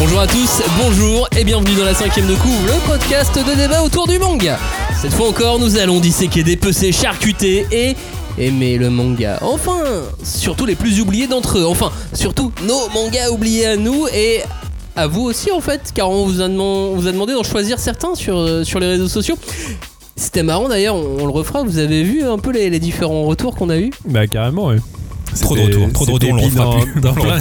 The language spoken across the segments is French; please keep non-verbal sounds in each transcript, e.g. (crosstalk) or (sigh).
Bonjour à tous, bonjour et bienvenue dans la cinquième de couve, le podcast de débat autour du manga. Cette fois encore, nous allons disséquer, dépecer, charcuter et aimer le manga. Enfin, surtout les plus oubliés d'entre eux. Enfin, surtout nos mangas oubliés à nous et à vous aussi en fait, car on vous a, demandé d'en choisir certains sur, euh, sur les réseaux sociaux. C'était marrant d'ailleurs, on, le refera. Vous avez vu un peu les, les différents retours qu'on a eu Bah carrément ouais. Trop de retours, trop de retours, on le refera plus. dans (laughs) plein-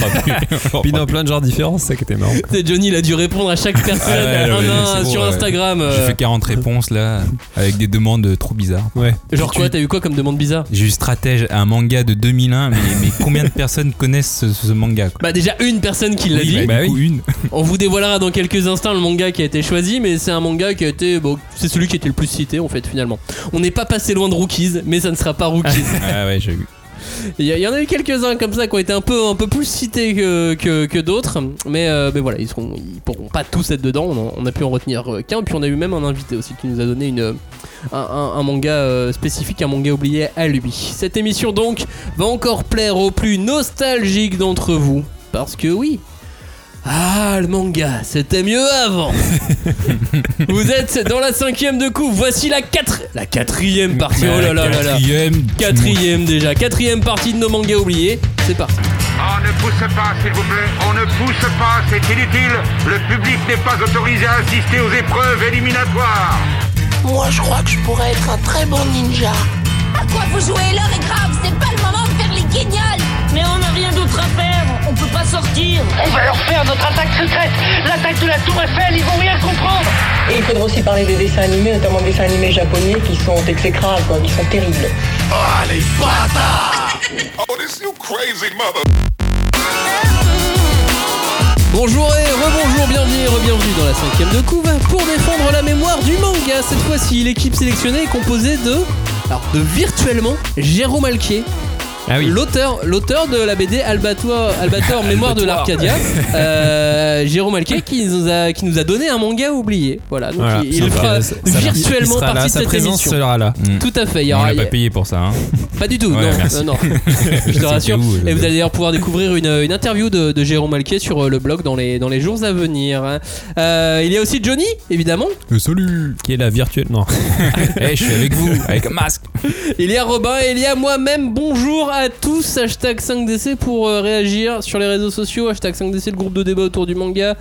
Puis (laughs) dans plein de genres différents, c'est ça qui était marrant. Johnny, il a dû répondre à chaque (laughs) personne Ah ouais, un ouais, à un c'est bon, sur ouais. Instagram. J'ai fait 40 réponses là, avec des demandes trop bizarres. Ouais. Genre tu- quoi, t'as eu quoi comme demande bizarre J'ai eu stratège, un manga de 2001, mais, mais combien de personnes connaissent ce, ce manga quoi? Bah déjà une personne qui l'a Oui, dit. bah, Bah oui. une. On vous dévoilera dans quelques instants le manga qui a été choisi, mais c'est un manga qui a été, bon, c'est celui qui a été le plus cité en fait finalement. On n'est pas passé loin de Rookies, mais ça ne sera pas Rookies. Ah ouais, j'ai vu. Il y, en a eu quelques-uns comme ça qui ont été un peu, plus cités que, d'autres, mais, euh, mais voilà, ils, seront, ils pourront pas tous être dedans. On, a pu en retenir euh, qu'un, puis on a eu même un invité aussi qui nous a donné un manga euh, spécifique, un manga oublié à lui. Cette émission donc va encore plaire aux plus nostalgiques d'entre vous, parce que oui. Ah, le manga, c'était mieux avant. (laughs) Vous êtes dans la cinquième de coupe. Voici la quatre, la quatrième partie. Oh là là là là. Quatrième. Quatrième déjà, quatrième partie de nos mangas oubliés. C'est parti. On ne pousse pas, s'il vous plaît. On ne pousse pas, c'est inutile. Le public n'est pas autorisé à assister aux épreuves éliminatoires. Moi, je crois que je pourrais être un très bon ninja. À quoi vous jouez? L'heure est grave, c'est pas le moment de faire les guignols Mais on n'a rien d'autre à faire, on peut pas sortir. On va leur faire notre attaque secrète, l'attaque de la Tour Eiffel, ils vont rien comprendre. Et il faudra aussi parler des dessins animés, notamment des dessins animés japonais qui sont exécrables, quoi, qui sont terribles. Bonjour et rebonjour, bienvenue et re-bienvenue dans la cinquième de couve pour défendre la mémoire du manga. Cette fois-ci, l'équipe sélectionnée est composée de, alors de virtuellement Jérôme Alquier. Ah oui. L'auteur, l'auteur de la BD Albator, Albator (laughs) Mémoire de l'Arcadia, euh, Jérôme Alquier, qui nous a, qui nous a donné un manga oublié. Voilà, donc Voilà, il, il sympa. fera Ça- virtuellement il sera là, partie de sa cette présence émission. sera là. Mm. Tout à fait, il y On aura, l'a pas payé pour ça. Hein. Pas du tout, Ouais, non, merci. non, non. (laughs) Je te rassure. où, euh, Et vous allez d'ailleurs pouvoir découvrir une, une interview de, de Jérôme Alquier sur euh, le blog dans les, dans les jours à venir. hein. Euh, il y a aussi Johnny, évidemment. salut Qui est la virtuelle Non. (laughs) Eh, je suis avec vous, avec un masque Il y a Robin et il y a moi-même. Bonjour à tous. Hashtag 5DC pour euh, réagir sur les réseaux sociaux. Hashtag 5DC, le groupe de débat autour du manga.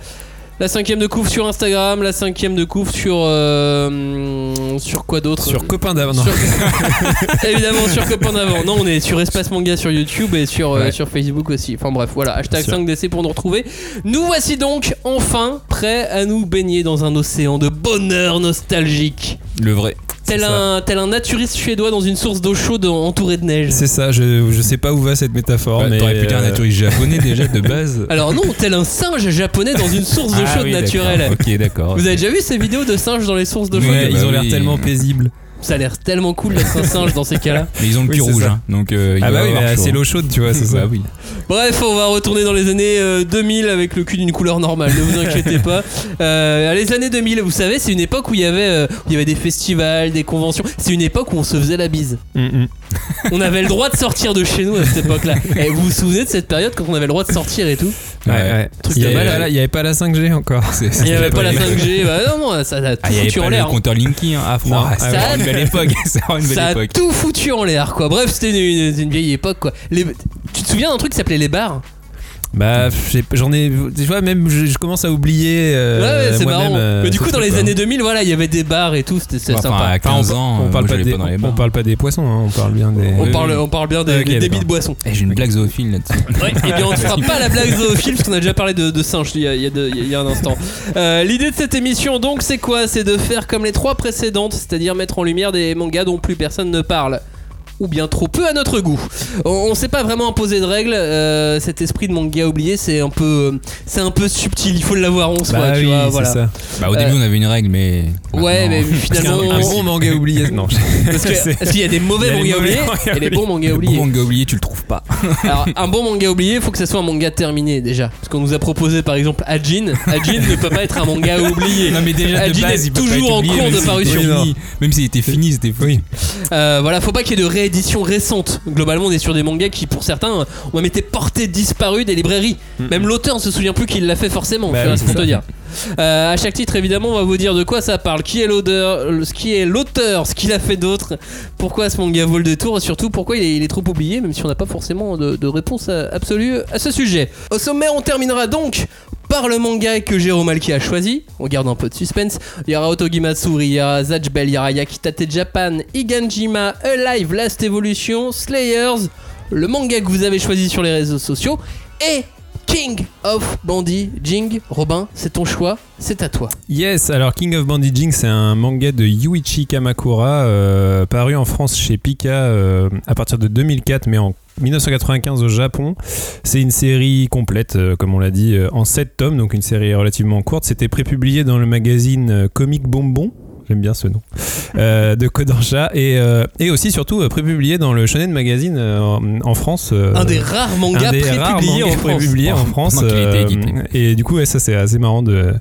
La cinquième de couvre sur Instagram, la cinquième de couvre sur euh, sur quoi d'autre? Sur copain d'avant. non. Sur- (laughs) Évidemment sur Copain d'avant. Non, on est sur Espace Manga sur YouTube et sur, euh, Ouais. sur Facebook aussi. Enfin bref, voilà, hashtag Sûr. 5DC pour nous retrouver. Nous voici donc enfin prêts à nous baigner dans un océan de bonheur nostalgique. Le vrai. Tel C'est un, tel un naturiste suédois dans une source d'eau chaude entourée de neige. C'est ça, je, je sais pas où va cette métaphore, Ouais, mais. T'aurais pu dire un euh, naturiste japonais déjà de base. (laughs) Alors non, tel un singe japonais dans une source d'eau Ah chaude oui, naturelle. Ok, d'accord. Vous avez déjà vu ces vidéos de singes dans les sources d'eau chaude? Ouais, ils bah ont l'air oui. tellement paisibles. Ça a l'air tellement cool d'être un singe dans ces cas-là. Mais ils ont le Oui, cul rouge, hein, donc euh, il Ah bah oui, c'est hein. l'eau chaude, tu vois, c'est (laughs) ça. Bah oui. Bref, on va retourner dans les années euh, 2000 avec le cul d'une couleur normale, ne vous (laughs) inquiétez pas. Euh, les années 2000, vous savez, c'est une époque où il y avait, euh, où il y avait des festivals, des conventions. C'est une époque où on se faisait la bise. Mm. (laughs) On avait le droit de sortir de chez nous à cette époque-là. Et vous vous souvenez de cette période quand on avait le droit de sortir et tout Ouais, Ouais. Truc Il y de avait pas la- il y avait pas la 5G encore. C'est- Il n'y avait pas la les- 5G. Bah non, non, ça a tout Ah, il y avait foutu en pas l'air. le compteur Linky, hein. Ah, franchement, Non, c'est ça- vraiment (laughs) (laughs) une belle époque. C'est vraiment une belle Ça a époque. tout foutu en l'air, quoi. Bref, c'était une, une- une vieille époque, quoi. Les- tu te souviens d'un truc qui s'appelait les bars? Bah, j'en ai. Tu vois, même je, je commence à oublier. euh, Ouais, ouais, c'est marrant. euh, Mais du coup, dans les quoi. années 2000, voilà, il y avait des bars et tout, c'était Enfin, sympa. à Enfin, 15 on, ans, on euh, parle moi, pas j'allais des, pas dans les on parle pas des poissons, hein, on parle bien des. On, parle, on parle bien des, débits de boissons. Eh, J'ai une blague zoophile là-dessus. Ouais, et bien on ne fera pas la blague zoophile parce qu'on a déjà parlé de, de singes il y a, il y a de- il y a un instant. Euh, L'idée de cette émission donc c'est quoi? C'est de faire comme les trois précédentes, c'est-à-dire mettre en lumière des mangas dont plus personne ne parle. Ou bien trop peu à notre goût. On, on s'est pas vraiment imposé de règles. euh, cet esprit de manga oublié, c'est un peu, c'est un peu subtil. Il faut l'avoir en soi, Bah tu oui, vois. c'est Voilà. ça. Bah, au début, Euh, on avait une règle, mais. Ouais, mais (laughs) finalement, un bon manga oublié. (laughs) Non, parce qu'il y a des mauvais Il y a les mangas oubliés et les bons mangas oubliés. bon manga oublié, tu le trouves pas. (laughs) Alors, un bon manga oublié, il faut que ça soit un manga terminé déjà. Parce qu'on nous a proposé par exemple Ajin. Ajin ne peut pas être un manga oublié. Non, mais déjà, de Ajin base, est il peut toujours en cours de parution. fini. Même s'il était fini, c'était. Euh, voilà, faut pas qu'il y ait de rééditions récentes. Globalement, on est sur des mangas qui, pour certains, ont même été portés disparus des librairies. Même l'auteur ne se souvient plus qu'il l'a fait forcément. Bah oui, c'est pour te dire. Euh, à chaque titre, évidemment, on va vous dire de quoi ça parle, qui est l'auteur, ce qui est l'auteur, ce qu'il a fait d'autre, pourquoi ce manga vaut le détour et surtout pourquoi il est, il est trop oublié, même si on n'a pas forcément de, de réponse absolue à ce sujet. Au sommaire, on terminera donc par le manga que Jérôme Alki a choisi. On garde un peu de suspense. Il y aura Otogi Matsuri, il y aura Zatch Bell, il y aura Yakitate Japan, Iganjima, Alive, Last Evolution, Slayers, le manga que vous avez choisi sur les réseaux sociaux et King of Bandy Jing. Robin, c'est ton choix, c'est à toi. Yes, alors King of Bandaging, c'est un manga de Yuichi Kamakura, euh, paru en France chez Pika euh, à partir de 2004, mais en 1995 au Japon. C'est une série complète, euh, comme on l'a dit, en 7 tomes, donc une série relativement courte. C'était prépublié dans le magazine Comic Bonbon. J'aime bien ce nom. euh, de Kodansha. Et, euh, et aussi, surtout, euh, prépublié dans le Shonen Magazine en, en France. Un des rares mangas prépubliés en France. en France. Euh, édité. et du coup, ouais, ça c'est assez marrant de,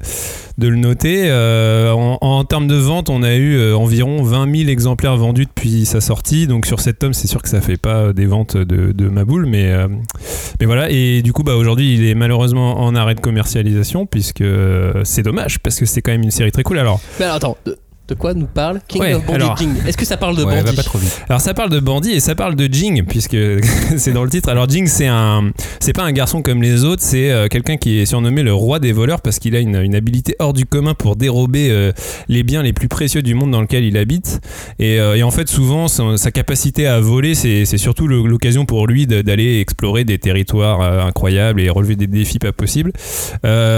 de le noter. En, en termes de vente, on a eu environ 20 000 exemplaires vendus depuis sa sortie. Donc sur cette tome, c'est sûr que ça fait pas des ventes de, de ma boule, mais, mais voilà. Et du coup, bah, aujourd'hui, il est malheureusement en arrêt de commercialisation, puisque c'est dommage, parce que c'est quand même une série très cool. Alors, Mais alors, attends, de, quoi nous parle King Ouais, of alors- Jing Est-ce que ça parle de Ouais, vite. Alors ça parle de bandit et ça parle de Jing puisque (laughs) c'est dans le titre. Alors Jing c'est un c'est pas un garçon comme les autres, c'est euh, quelqu'un qui est surnommé le roi des voleurs parce qu'il a une, une habilité hors du commun pour dérober euh, les biens les plus précieux du monde dans lequel il habite. Et, euh, et en fait souvent sa capacité à voler c'est surtout l'occasion pour lui d'aller explorer des territoires euh, incroyables et relever des défis pas possibles.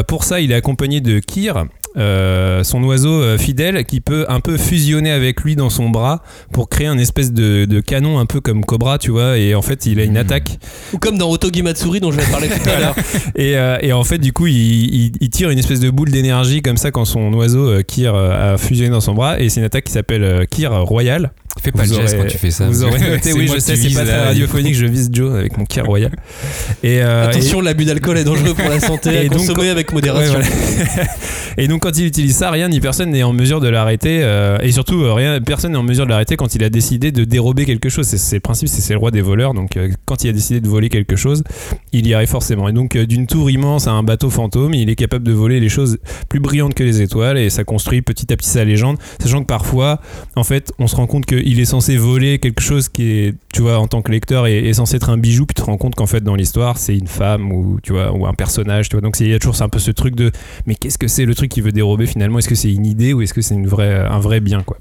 Pour ça il est accompagné de Kir. son oiseau fidèle qui peut un peu fusionner avec lui dans son bras pour créer un espèce de, de canon un peu comme Cobra, tu vois. Et en fait, il a une attaque. Ou comme dans Otogi Matsuri dont je vais parler tout à l'heure. (laughs) Et, euh, et en fait, du coup, il, il- il tire une espèce de boule d'énergie comme ça quand son oiseau euh, Kir euh, a fusionné dans son bras. Et c'est une attaque qui s'appelle euh, Kir Royal. Fais pas Vous le geste aurez- quand tu fais ça. Vous aurez (laughs) noté, oui, je sais, c'est pas très radiophonique, je vise Joe avec mon Kir Royal. Et, euh, Attention, l'abus d'alcool est dangereux pour la santé, (laughs) à Et donc, consommer avec Ouais, modération. voilà. et donc quand il utilise ça, rien ni personne n'est en mesure de l'arrêter. Euh, et surtout, euh, personne n'est en mesure de l'arrêter quand il a décidé de dérober quelque chose. C'est, le principe, c'est, le roi des voleurs. Donc euh, quand il a décidé de voler quelque chose, il y arrive forcément. Et donc d'une tour immense à un bateau fantôme, il est capable de voler les choses plus brillantes que les étoiles. Et ça construit petit à petit sa légende. Sachant que parfois, en fait, on se rend compte qu'il est censé voler quelque chose qui est, tu vois, en tant que lecteur, est, est censé être un bijou. Puis tu te rends compte qu'en fait, dans l'histoire, c'est une femme ou, tu vois, ou un personnage. Tu vois. Donc il y a toujours un peu ce truc de mais qu'est-ce que c'est le truc qu'il veut dérober finalement? Est-ce que c'est une idée ou est-ce que c'est une vraie, un vrai bien quoi?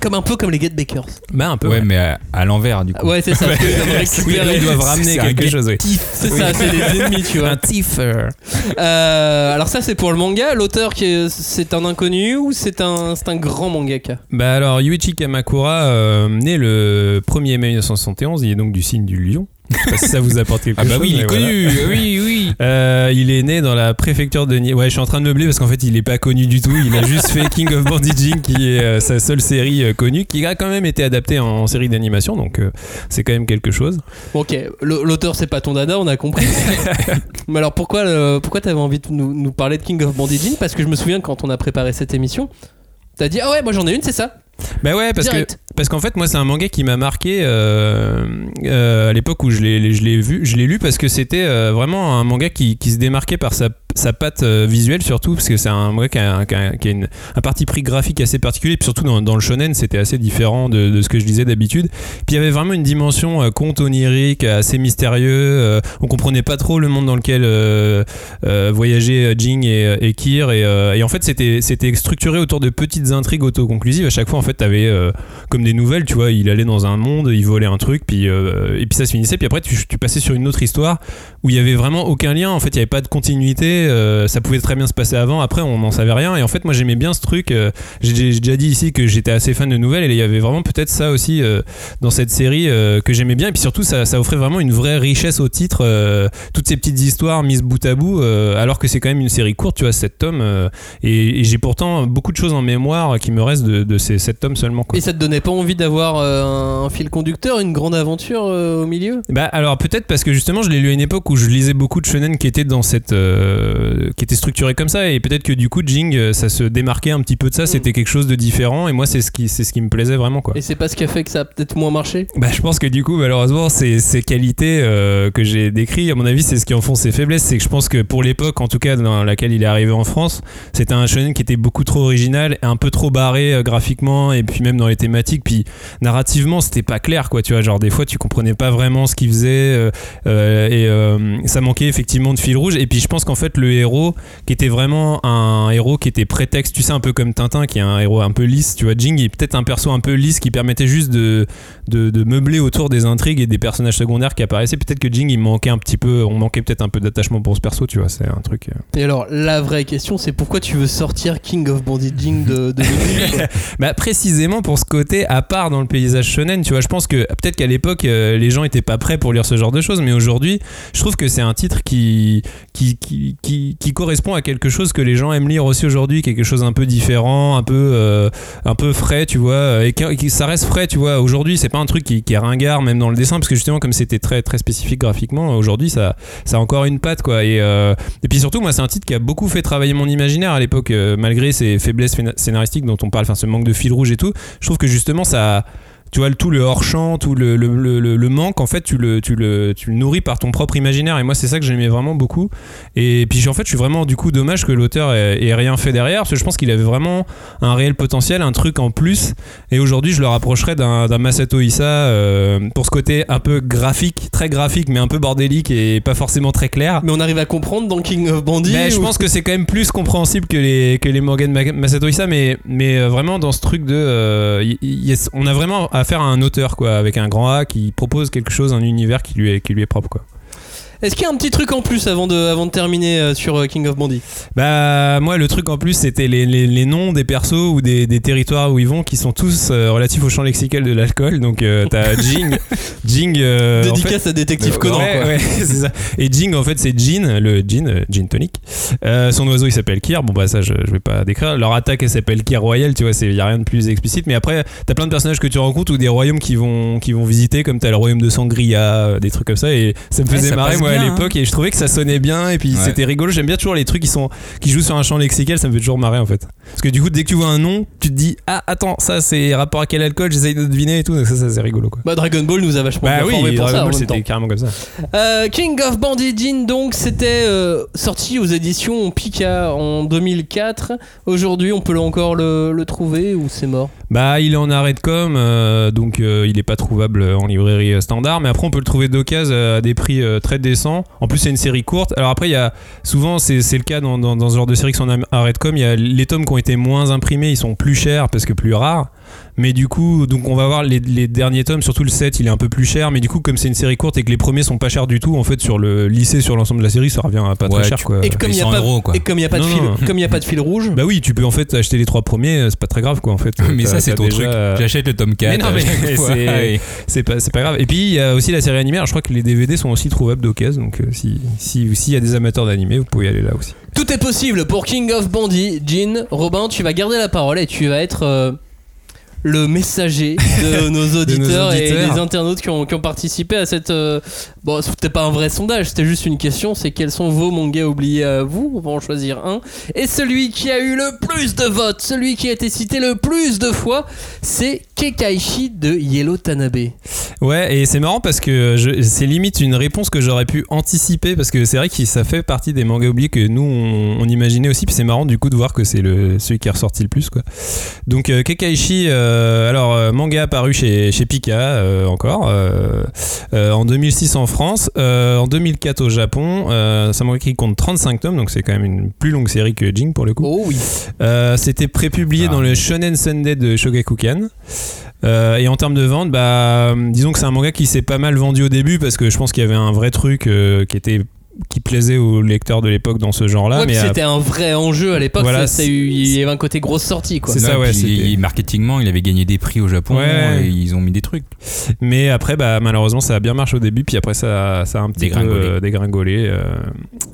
Comme un peu comme les Get Bakers. Bah un peu. Ouais, mais à, à l'envers du coup. Ouais, c'est ça. parce que ils doivent (laughs) Oui, récupérer- ils doivent ramener C'est un quelque chose. Oui. C'est ça, c'est des (laughs) ennemis, tu vois. Un thief. euh. Alors ça, c'est pour le manga. L'auteur, qui est- c'est un inconnu ou c'est un, c'est un grand mangaka? Bah alors Yuichi Kamakura, euh, né le 1er mai 1971, il est donc du signe du lion. Si ça vous apporte quelque (laughs) Ah bah chose. oui, il est voilà. connu. Oui, oui. (laughs) Euh, il est né dans la préfecture de Ni- Ouais, je suis en train de meubler parce qu'en fait, il est pas connu du tout. Il a juste fait King of Bandaging, qui est euh, sa seule série euh, connue, qui a quand même été adaptée en, série d'animation, donc euh, c'est quand même quelque chose. Bon, Ok, l'auteur, c'est pas ton dada, on a compris. (laughs) Mais alors, pourquoi, pourquoi t'avais envie de nous, nous parler de King of Bandaging Parce que je me souviens quand on a préparé cette émission, t'as dit Ah ouais, moi j'en ai une, c'est ça? Bah ouais, parce que. Parce qu'en fait moi c'est un manga qui m'a marqué euh, euh, à l'époque où je l'ai je l'ai vu, je l'ai lu parce que c'était euh, vraiment un manga qui, se démarquait par sa sa patte visuelle surtout parce que c'est un manga qui a, qui a- une, un parti pris graphique assez particulier puis surtout dans, dans le shonen c'était assez différent de, de ce que je disais d'habitude. Puis il y avait vraiment une dimension conte onirique assez mystérieux on comprenait pas trop le monde dans lequel voyageaient Jing et, et Kir et, en fait c'était c'était structuré autour de petites intrigues autoconclusives. À chaque fois en fait t'avais comme nouvelles tu vois il allait dans un monde il volait un truc puis euh, et puis ça se finissait puis après tu, passais sur une autre histoire où il y avait vraiment aucun lien en fait il y avait pas de continuité euh, ça pouvait très bien se passer avant après on n'en savait rien et en fait moi j'aimais bien ce truc euh, j'ai déjà dit ici que j'étais assez fan de nouvelles et il y avait vraiment peut-être ça aussi dans cette série que j'aimais bien et puis surtout ça, ça offrait vraiment une vraie richesse au titre toutes ces petites histoires mises bout à bout alors que c'est quand même une série courte tu vois 7 tomes et, j'ai pourtant beaucoup de choses en mémoire qui me restent de, de ces 7 tomes seulement quoi. Et ça te donnait pas envie d'avoir euh, un fil conducteur, une grande aventure euh, au milieu? Bah alors peut-être parce que justement je l'ai lu à une époque où je lisais beaucoup de shonen qui étaient dans cette euh, qui étaient structurés comme ça. Et peut-être que du coup Jing ça se démarquait un petit peu de ça, c'était quelque chose de différent. Et moi c'est ce qui c'est ce qui me plaisait vraiment quoi. Et c'est pas ce qui a fait que ça a peut-être moins marché? Bah je pense que du coup malheureusement ces, ces qualités que j'ai décrites à mon avis c'est ce qui en font ses faiblesses, c'est que je pense que pour l'époque en tout cas dans laquelle il est arrivé en France, c'était un shonen qui était beaucoup trop original, un peu trop barré graphiquement et puis même dans les thématiques puis narrativement c'était pas clair quoi tu vois. Genre des fois tu comprenais pas vraiment ce qu'il faisait euh, euh, et euh, ça manquait effectivement de fil rouge. Et puis je pense qu'en fait le héros qui était vraiment un héros qui était prétexte tu sais un peu comme Tintin qui est un héros un peu lisse tu vois Jing est peut-être un perso un peu lisse qui permettait juste de, de, de meubler autour des intrigues et des personnages secondaires qui apparaissaient. Peut-être que Jing il manquait un petit peu on manquait peut-être un peu d'attachement pour ce perso tu vois. C'est un truc. Et alors, la vraie question, c'est pourquoi tu veux sortir King of Bandit Jing de, de (laughs) Bah précisément pour ce côté à part dans le paysage shonen, tu vois, je pense que peut-être qu'à l'époque euh, les gens étaient pas prêts pour lire ce genre de choses, mais aujourd'hui, je trouve que c'est un titre qui qui, qui, correspond à quelque chose que les gens aiment lire aussi aujourd'hui, quelque chose un peu différent, un peu euh, un peu frais, tu vois, et qui, ça reste frais, tu vois. Aujourd'hui, c'est pas un truc qui, est ringard même dans le dessin parce que justement comme c'était très très spécifique graphiquement, aujourd'hui ça ça a encore une patte quoi et euh, et puis surtout moi c'est un titre qui a beaucoup fait travailler mon imaginaire à l'époque euh, malgré ses faiblesses scénaristiques dont on parle enfin ce manque de fil rouge et tout je trouve que justement ça tu vois tout le hors champ tout le, le, le- le- manque en fait tu le, tu, le, tu le nourris par ton propre imaginaire. Et moi c'est ça que j'aimais vraiment beaucoup. Et puis en fait je suis vraiment du coup dommage que l'auteur ait, ait rien fait derrière parce que je pense qu'il avait vraiment un réel potentiel un truc en plus. Et aujourd'hui je le rapprocherais d'un Masato Issa euh, pour ce côté un peu graphique très graphique mais un peu bordélique et pas forcément très clair. Mais on arrive à comprendre dans King of Bandit mais je ou- pense que c'est quand même plus compréhensible que les, que les Ma- Masato Issa, mais, mais euh, vraiment dans ce truc de. euh, y- y- y- on a vraiment affaire à un auteur, quoi, avec un grand A qui propose quelque chose, un univers qui lui est, qui lui est propre, quoi. Est-ce qu'il y a un petit truc en plus avant de, avant de terminer euh, sur euh, King of Bandit Bah, moi, le truc en plus, c'était les, les, les noms des persos ou des, des territoires où ils vont qui sont tous euh, relatifs au champ lexical de l'alcool. Donc, euh, t'as (laughs) Jing. Jing. euh, en Dédicace à Détective Ouais, Conan, ouais, (laughs) c'est ça. Et Jing, en fait, c'est Jean, le euh, Gin Tonic. Son oiseau, il s'appelle Kier. Bon, bah, ça, je, je vais pas décrire. Leur attaque, elle s'appelle Kier Royal, tu vois, il y a rien de plus explicite. Mais après, t'as plein de personnages que tu rencontres ou des royaumes qui vont, qui vont visiter, comme t'as le royaume de Sangria, des trucs comme ça. Et ça me Ouais, faisait ça marrer, moi, à bien, hein. l'époque. Et je trouvais que ça sonnait bien. Et puis, Ouais. c'était rigolo. J'aime bien toujours les trucs qui, sont, qui jouent sur un champ lexical. Ça me fait toujours marrer, en fait. Parce que du coup, dès que tu vois un nom, tu te dis, ah, attends, ça, c'est rapport à quel alcool J'essaye de deviner et tout. Donc, ça, ça c'est rigolo, quoi. Bah Dragon Ball nous a vachement Bah bien oui, formés pour Dragon ça en Ball, même c'était temps. carrément comme ça. Euh, King of Bandit Jin donc c'était euh, sorti aux éditions Pika en 2004. Aujourd'hui on peut encore le, le trouver ou c'est mort? Bah, il est en arrêt de com, euh, donc euh, il est pas trouvable en librairie euh, standard. Mais après, on peut le trouver d'occasion à des prix très décents. En plus, c'est une série courte. Alors après, il y a souvent, c'est le cas dans, dans, ce genre de série qui sont en arrêt com. Il y a les tomes qui ont été moins imprimés, ils sont plus chers parce que plus rares. Mais du coup, donc on va voir les, les derniers tomes, surtout le 7, il est un peu plus cher. Mais du coup, comme c'est une série courte et que les premiers sont pas chers du tout, en fait, sur le lycée, sur l'ensemble de la série, ça revient à pas Ouais, très cher tu- quoi. Et comme il y a 100 pas euros, quoi. et comme il y a pas de Non, fil non. comme il y a pas de fil rouge. (laughs) Bah oui, tu peux en fait acheter les trois premiers, euh, c'est pas très grave quoi en fait. (laughs) Mais ça, c'est ton déjà, truc. euh, J'achète le tome 4. Mais (laughs) c'est- pas, c'est pas grave. Et puis il y a aussi la série animée. Alors, je crois que les DVD sont aussi trouvables d'occasion. Donc euh, si si s'il y a des amateurs d'animé, vous pouvez y aller là aussi. Tout est possible pour King of Bandit. Jin, Robin, tu vas garder la parole et tu vas être euh, le messager (laughs) de nos auditeurs, et auditeurs. des internautes qui ont, qui ont participé à cette. euh, Bon, c'était pas un vrai sondage, c'était juste une question c'est quels sont vos mangas oubliés à vous? On va en choisir un. Et celui qui a eu le plus de votes, celui qui a été cité le plus de fois, c'est Kekaishi de Yellow Tanabe. Ouais, et c'est marrant parce que c'est limite une réponse que j'aurais pu anticiper parce que c'est vrai que ça fait partie des mangas oubliés que nous on, on imaginait aussi. Puis c'est marrant du coup de voir que c'est le celui qui est ressorti le plus quoi. Donc euh, Kekaishi, euh, alors euh, manga apparu chez chez Pika euh, encore euh, euh, en 2006 en France, euh, en 2004 au Japon. Euh, c'est un manga qui compte 35 tomes, donc c'est quand même une plus longue série que Jing pour le coup. Oh oui. Euh, C'était prépublié Ah. dans le Shonen Sunday de Shogakukan. Euh, et en termes de vente, bah, disons que c'est un manga qui s'est pas mal vendu au début parce que je pense qu'il y avait un vrai truc euh, qui était qui plaisait aux lecteurs de l'époque dans ce genre-là. Ouais, puis mais euh, c'était un vrai enjeu à l'époque. Voilà, ça- ça eu- il y avait un côté grosse sortie quoi. C'est ça, ouais, puis marketingement, il avait gagné des prix au Japon Ouais. et ils ont mis des trucs. mais après, bah, malheureusement, ça a bien marché au début, puis après, ça, ça a un petit Dégringolé. peu euh, dégringolé. euh,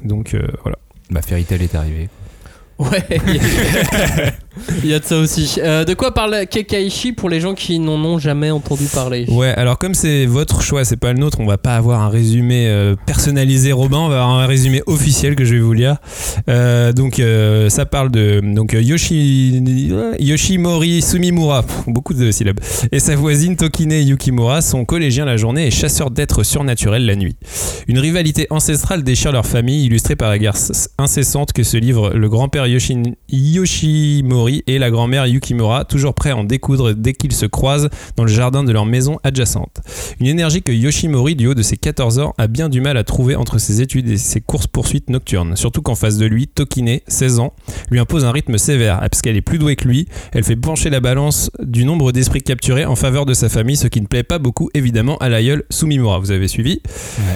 donc euh, voilà. Bah, Fairy Tail est arrivé. Ouais. (laughs) (laughs) Il y a de ça aussi. Euh, de quoi parle Kekaishi pour les gens qui n'en ont jamais entendu parler? Ouais, alors comme c'est votre choix, c'est pas le nôtre, on va pas avoir un résumé euh, personnalisé Robin, on va avoir un résumé officiel que je vais vous lire. Euh, donc ça parle de donc Yoshi Yoshimori Sumimura, beaucoup de syllabes, et sa voisine Tokine Yukimura sont collégiens la journée et chasseurs d'êtres surnaturels la nuit. Une rivalité ancestrale déchire leur famille, illustrée par la guerre incessante que se livrent le grand-père Yoshimori et la grand-mère Yukimura, toujours prêts à en découdre dès qu'ils se croisent dans le jardin de leur maison adjacente. Une énergie que Yoshimori, du haut de ses 14 ans, a bien du mal à trouver entre ses études et ses courses-poursuites nocturnes. Surtout qu'en face de lui, Tokine, 16 ans, lui impose un rythme sévère, parce qu'elle est plus douée que lui. Elle fait pencher la balance du nombre d'esprits capturés en faveur de sa famille, ce qui ne plaît pas beaucoup, évidemment, à l'aïeul Sumimura. Vous avez suivi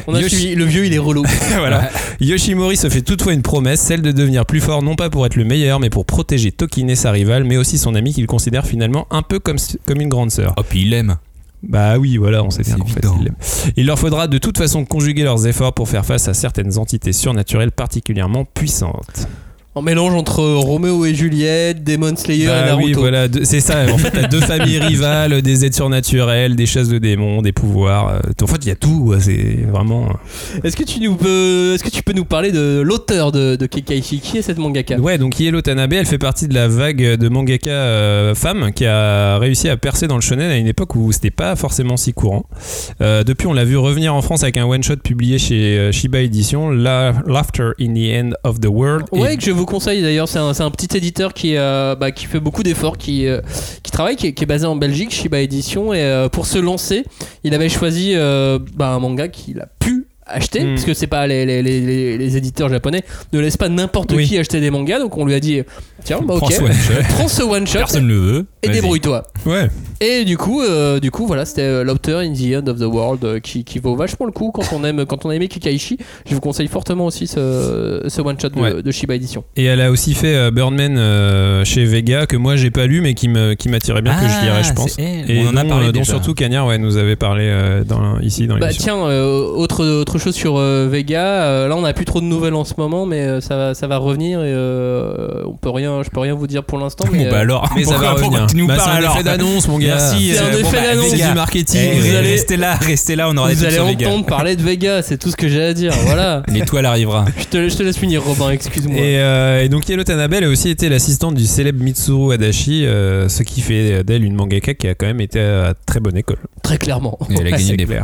On a Yoshi- suivi. Le vieux, il est relou. (laughs) voilà. Yoshimori se fait toutefois une promesse, celle de devenir plus fort non pas pour être le meilleur, mais pour protéger Tokine, sa rivale, mais aussi son ami qu'il considère finalement un peu comme, comme une grande sœur. Oh, puis il l'aime. Bah oui, voilà, on sait bien qu'en fait. Il leur faudra de toute façon conjuguer leurs efforts pour faire face à certaines entités surnaturelles particulièrement puissantes. En mélange entre Roméo et Juliette, Demon Slayer et Bah Naruto. oui, voilà, c'est ça. En fait, t'as deux familles rivales, (laughs) des aides surnaturelles, des chasses de démons, des pouvoirs. euh, En fait, il y a tout. C'est vraiment. Est-ce que tu nous peux, est-ce que tu peux nous parler de l'auteur de, de Kekaishi Qui est cette mangaka? Ouais, donc Hielo Tanabe, elle fait partie de la vague de mangaka euh, femmes qui a réussi à percer dans le shonen à une époque où c'était pas forcément si courant. Euh, depuis, on l'a vu revenir en France avec un one-shot publié chez euh, Shiba Edition, La- Laughter in the End of the World. Et- Ouais, que je vous conseille d'ailleurs. C'est un, petit éditeur qui, euh, bah, fait beaucoup d'efforts, qui, euh, travaille, qui est, basé en Belgique, Shiba Edition. Et euh, pour se lancer, il avait choisi bah, un manga qu'il a pu acheter, Mm. parce que c'est pas les, les, les, les éditeurs japonais ne laissent pas n'importe Oui. qui acheter des mangas. Donc on lui a dit tiens, bah, ok, Prends ce one shot. (laughs) prends ce one shot Personne ne le veut. et débrouille-toi. Ouais. Et du coup, euh, du coup, voilà, c'était euh, l'auteur in the end of the world euh, qui, qui vaut vachement le coup quand on aime, quand on a aimé Kikaishi. Je vous conseille fortement aussi ce, ce one shot de, Ouais. de Shiba Edition. Et elle a aussi fait euh, Birdman euh, chez Vega, que moi j'ai pas lu, mais qui me- qui m'attirait bien, que je lirais, je Ah, pense. Et on en a dont, parlé euh, dont déjà. surtout Cagnard ouais, nous avait parlé euh, dans, ici dans Bah tiens, euh, autre, autre chose sur euh, Vega. euh, là, on n'a plus trop de nouvelles en ce moment, mais euh, ça, va, ça va revenir et euh, on peut rien, je peux rien vous dire pour l'instant. (laughs) Mais, Bon, bah alors, mais ça va revenir. tu nous Bah, parles c'est un alors effet d'annonce, mon gars. Merci. C'est un euh, effet bah, d'annonce. C'est Vega. du marketing. Eh, Vous allez- Restez là, restez là, on aura des vous allez sur Vega. entendre parler de Vega, c'est tout ce que j'ai à dire. Voilà. (laughs) L'étoile arrivera. je, te, je te laisse finir, Robin. Excuse-moi. Et, euh, et donc Yellow Tanabe a aussi été l'assistante du célèbre Mitsuru Adachi, euh, ce qui fait d'elle une mangaka qui a quand même été à très bonne école. Très clairement. Et elle a (laughs) gagné des prix.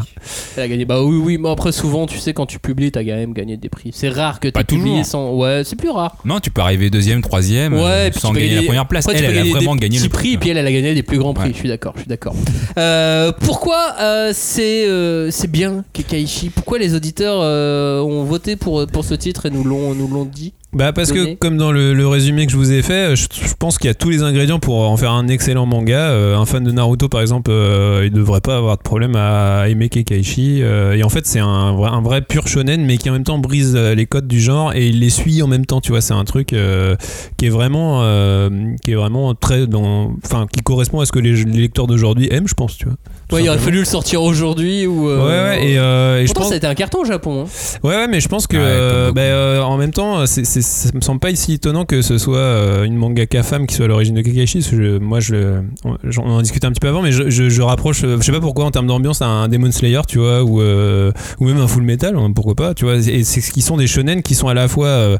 Elle a gagné. Bah oui, oui, mais après, souvent, tu sais, quand tu publies, t'as quand même gagné des prix. C'est rare que tu publies sans. Ouais, c'est plus rare. Non, tu peux arriver deuxième, troisième, Ouais, euh, sans gagner la première place. Après, Elle, elle a vraiment gagné le prix, et puis elle, elle a gagné des plus grands prix. Ouais. Je suis d'accord, je suis d'accord. Euh, pourquoi euh, c'est euh, c'est bien Kekaishi Pourquoi les auditeurs ont voté pour, pour ce titre et nous l'ont nous l'ont dit? Bah parce Donné. que comme dans le, le résumé que je vous ai fait, je, je pense qu'il y a tous les ingrédients pour en faire un excellent manga. Euh, un fan de Naruto par exemple, euh, il devrait pas avoir de problème à aimer Kekaishi. Euh, et en fait c'est un vrai, un vrai pur shonen, mais qui en même temps brise euh, les codes du genre et il les suit en même temps. Tu vois, c'est un truc euh, qui est vraiment, euh, qui est vraiment très dans, enfin qui correspond à ce que les, les lecteurs d'aujourd'hui aiment, je pense. Tu vois. Ouais, il aurait fallu le sortir aujourd'hui ou. euh, Ouais, ouais, et, euh, et je Pourtant, pense. ça a été un carton au Japon. hein. Ouais, ouais, mais je pense que Ouais, euh, bah, euh, en même temps, c'est- ça me semble pas si étonnant que ce soit euh, une mangaka femme qui soit à l'origine de Kakashi. moi, on en discutait un petit peu avant, mais je, je, je rapproche, euh, je sais pas pourquoi en termes d'ambiance, un Demon Slayer, tu vois, ou, euh, ou même un Full Metal, hein, pourquoi pas, tu vois. Et c'est ce qui sont des shonen qui sont à la fois.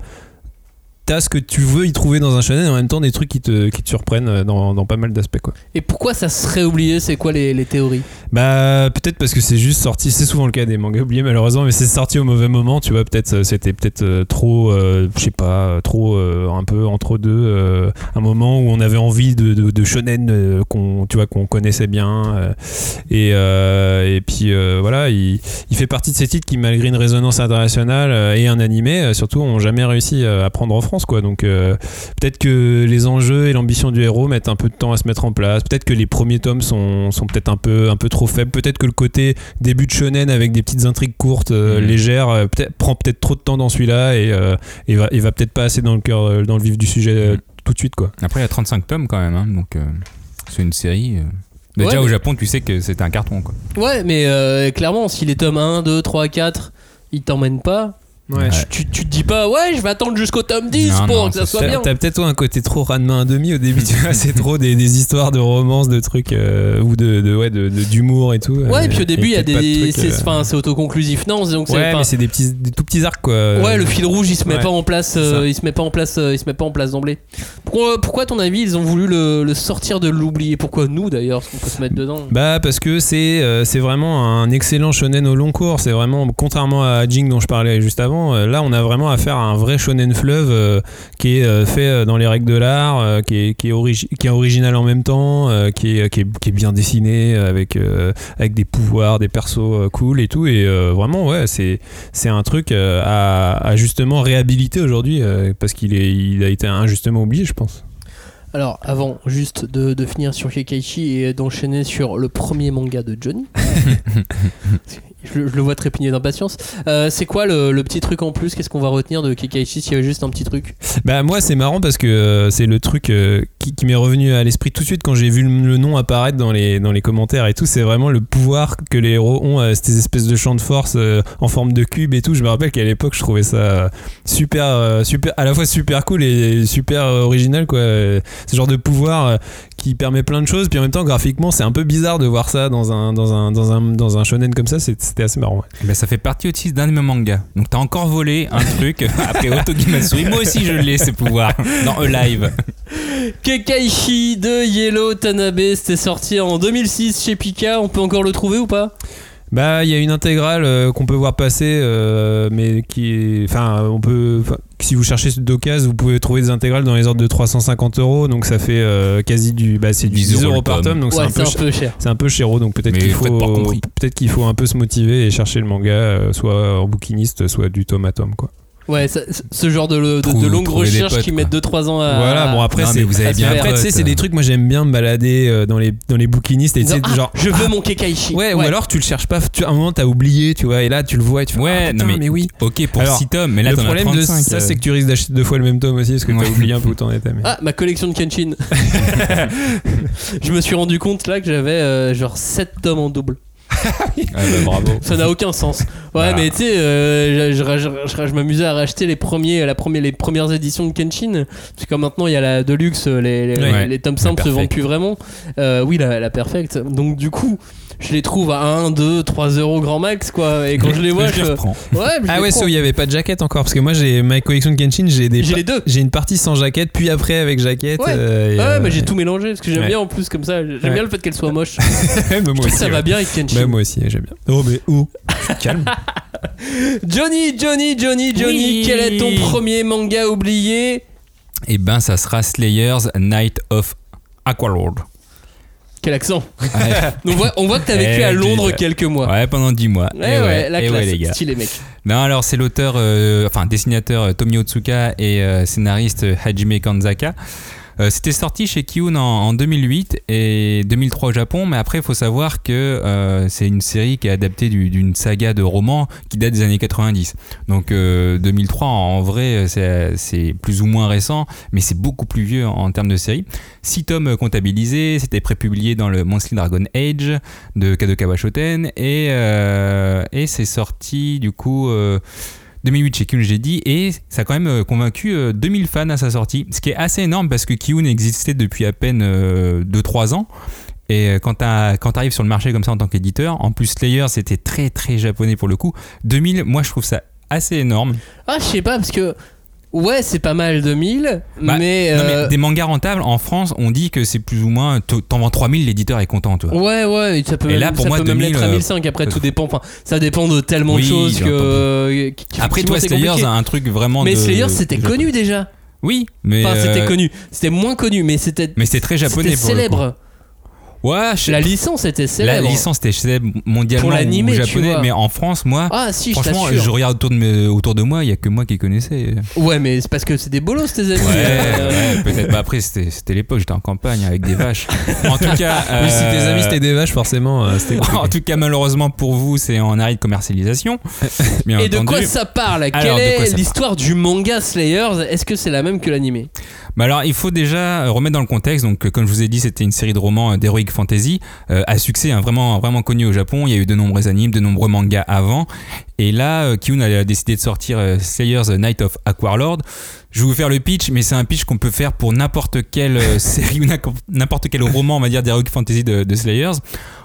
T'as ce que tu veux y trouver dans un shonen et en même temps des trucs qui te, qui te surprennent euh, dans, dans pas mal d'aspects quoi. Et pourquoi ça serait oublié? C'est quoi les, les théories? Bah peut-être parce que c'est juste sorti, c'est souvent le cas des mangas oubliés malheureusement, mais c'est sorti au mauvais moment, tu vois, peut-être euh, c'était peut-être euh, trop, euh, je sais pas, trop euh, un peu entre deux, euh, un moment où on avait envie de, de, de shonen qu'on, tu vois, qu'on connaissait bien, et, et puis voilà, il, il fait partie de ces titres qui malgré une résonance internationale et un animé, surtout, ont jamais réussi à prendre en France quoi, donc euh, peut-être que les enjeux et l'ambition du héros mettent un peu de temps à se mettre en place. Peut-être que les premiers tomes sont, sont peut-être un peu, un peu trop faibles. Peut-être que le côté début de shonen avec des petites intrigues courtes, euh, Mhm. légères, euh, peut-être, prend peut-être trop de temps dans celui-là et, euh, et va, et va peut-être pas assez dans le cœur, dans le vif du sujet tout de suite quoi. Après, il y a 35 tomes quand même, hein, donc euh, c'est une série. euh. Déjà Ouais, au mais- Japon, tu sais que c'était un carton quoi. Ouais, mais euh, clairement, si les tomes 1, 2, 3, 4, ils t'emmènent pas, Ouais. Tu, tu, tu te dis pas, ouais, je vais attendre jusqu'au tome 10 Non, pour non, que ça soit bien. t'as peut-être toi, un côté trop ras de main à demi au début, (laughs) tu vois, c'est trop des, des histoires de romances, de trucs, euh, ou de, de, ouais, de, de- d'humour et tout. Ouais, et puis au euh, début, il y a de des. C'est euh, autoconclusif, non donc Ouais, mais c'est des petits, des tout petits arcs quoi. Ouais, le fil rouge, il se met ouais. pas en place. Euh, il se met pas en place. il se met pas en place d'emblée. Pourquoi, pourquoi, à ton avis, ils ont voulu le, le sortir de l'oubli Et pourquoi nous, d'ailleurs, qu'on peut se mettre dedans? Bah parce que c'est c'est vraiment un excellent shonen au long cours. C'est vraiment contrairement à Jing dont je parlais juste avant. Euh, là, on a vraiment affaire à un vrai shonen fleuve euh, qui est euh, fait dans les règles de l'art, euh, qui est qui est, origi- qui est original en même temps, qui est qui est, qui est bien dessiné avec avec des pouvoirs, des persos cool et tout. Et vraiment ouais, c'est un truc à, à justement réhabiliter aujourd'hui parce qu'il il a été injustement oublié, je pense. Alors, avant juste de, de finir sur Kekaichi et d'enchaîner sur le premier manga de Johnny, (laughs) je, le- vois trépigner d'impatience. Euh, c'est quoi le, le petit truc en plus? Qu'est-ce qu'on va retenir de Kekaichi s'il y avait juste un petit truc. Bah moi c'est marrant parce que euh, c'est le truc euh, qui, qui m'est revenu à l'esprit tout de suite quand j'ai vu le, nom apparaître dans les, dans les commentaires et tout. C'est vraiment le pouvoir que les héros ont, euh, ces espèces de champs de force euh, en forme de cube et tout. Je me rappelle qu'à l'époque je trouvais ça super, euh, super, à la fois super cool et super original quoi. Ce genre de pouvoir qui permet plein de choses. Puis en même temps graphiquement c'est un peu bizarre de voir ça dans un, dans un, dans un, dans un shonen comme ça. C'était assez marrant. ouais. Ben, ça fait partie aussi d'un de mes mangas. Donc t'as encore volé un truc (laughs) après Otogi Matsuri. Moi aussi je l'ai ces pouvoirs dans Alive. Kekaichi de Yellow Tanabe, c'était sorti en 2006 chez Pika. On peut encore le trouver ou pas? Bah, il y a une intégrale euh, qu'on peut voir passer, euh, mais qui est. Enfin, on peut. Si vous cherchez d'occasion, vous pouvez trouver des intégrales dans les ordres de 350 euros, donc ça fait euh, quasi du. Bah, c'est du 10 10 euros par tome. tome, donc Ouais, c'est un, peu ch- peu cher. c'est un peu chéro, donc peut-être qu'il faut. Peut-être qu'il faut un peu se motiver et chercher le manga, euh, soit en bouquiniste, soit du tome à tome, quoi. Ouais, ça- ce genre de, de, longues recherches potes, qui quoi. mettent 2-3 ans à. voilà, bon après non, c'est vous avez bien faire. après tu sais c'est des trucs moi j'aime bien me balader euh, dans les dans les bouquinistes et tu sais Ah, genre je veux mon Kekaichi. ouais, ou alors tu le cherches pas tu, à un moment t'as oublié tu vois et là tu le vois et tu fais Ouais, ah, non, mais- mais oui Ok pour Alors, 6 tomes, mais là le problème 35. de ça, euh. c'est que tu risques d'acheter deux fois le même tome aussi parce que t'as Ouais. oublié un peu où t'en étais. Mais... Ah, ma collection de Kenshin. (laughs) je me suis rendu compte là que j'avais euh, genre 7 tomes en double. Ah bah, bravo. (laughs) Ça n'a aucun sens. Ouais, Voilà. mais tu sais, euh, je, je- je- je- je m'amusais à racheter les, premiers, la première, les premières éditions de Kenshin. Parce que maintenant il y a la Deluxe, les, les, Ouais. les tomes simples se vendent plus vraiment. Euh, oui, la, la Perfect. Donc du coup, je les trouve à 1, 2, 3 euros grand max quoi. Et quand je les vois, je les je. reprends. Ouais, je Ah ouais, ceux où il n'y avait pas de jaquette encore. Parce que moi, j'ai ma collection de Kenshin, j'ai des J'ai pa- les deux. J'ai une partie sans jaquette, puis après avec jaquette. Ouais. euh, et, Ouais, euh, mais j'ai tout mélangé parce que j'aime Ouais. bien en plus comme ça. J'aime Ouais. bien le fait qu'elle soit (laughs) moche. mais moi Je trouve que aussi. ça va bien avec Kenshin. Bah, moi aussi, j'aime bien. Oh, mais où? Calme. (laughs) Johnny, Johnny, Johnny, Johnny, Oui. quel est ton premier manga oublié? Et ben ça sera Slayers Night of Aqualord. Quel accent Ouais, (laughs) on voit, on voit que t'as vécu Eh, à Londres quelques mois. ouais, pendant 10 mois. Ouais, Eh ouais, la eh classe, ouais, les gars. stylé mec. Non, alors c'est l'auteur, euh, enfin dessinateur euh, Tomi Otsuka et euh, scénariste Hajime Kanzaka. Euh, C'était sorti chez Kiun en, en 2008 et 2003 au Japon, mais après il faut savoir que euh, c'est une série qui est adaptée du- d'une saga de romans qui date des années 90. Donc euh, 2003 en vrai c'est plus ou moins récent, mais c'est beaucoup plus vieux en, termes de série. Six tomes comptabilisés, c'était prépublié dans le Monthly Dragon Age de Kadokawa Shoten et, euh, et c'est sorti du coup euh, 2008 chez Kyun j'ai dit et ça a quand même euh, convaincu euh, 2000 fans à sa sortie. Ce qui est assez énorme parce que Kyun existait depuis à peine 2-3 ans. Et euh, quand tu arrives sur le marché comme ça en tant qu'éditeur en plus Slayer c'était très très japonais pour le coup. 2000 moi je trouve ça assez énorme. Ah, je sais pas, parce que. Ouais, c'est pas mal 2000, Bah, mais. Non, mais euh, des mangas rentables en France on dit que c'est plus ou moins t'en vends 3000 l'éditeur est content toi Ouais, ouais, et ça peut Et même, là, pour ça moi, peut même 2000, l'être à euh, 1005. Après, euh, tout dépend. Enfin, ça dépend de tellement Oui, de choses que. après toi Slayers a un truc vraiment Mais de- Slayer, c'était connu déjà. oui mais Enfin, c'était euh, connu. C'était moins connu, mais c'était. mais c'était très japonais C'était pour le coup. Ouais, La licence était La célèbre. licence était célèbre mondialement Pour l'animé, ou japonais, mais en France, moi, Ah, si, franchement, je regarde autour de, mes- autour de moi, il y a que moi qui connaissais. Ouais, mais c'est parce que c'est des bolos, tes amis. Ouais, Euh, ouais, peut-être. Bah après, c'était c'était l'époque, j'étais en campagne avec des vaches. En tout cas, (laughs) Oui, si tes euh, amis c'était des vaches, forcément, euh, c'était En tout cas, malheureusement pour vous, c'est en arrêt de commercialisation. (laughs) Bien Et de quoi ça parle Quelle est l'histoire du manga Slayers? Est-ce que c'est la même que l'animé? Bah alors, il faut déjà remettre dans le contexte. Donc, comme je vous ai dit, c'était une série de romans d'heroic fantasy euh, à succès, hein, vraiment, vraiment connu au Japon. Il y a eu de nombreux animes, de nombreux mangas avant. Et là, euh, Kyun a décidé de sortir euh, Slayers Night of Aquarlord. Je vais vous faire le pitch, mais c'est un pitch qu'on peut faire pour n'importe quelle euh, (laughs) série ou n'importe quel roman, on va dire, d'Heroic Fantasy de, de Slayers.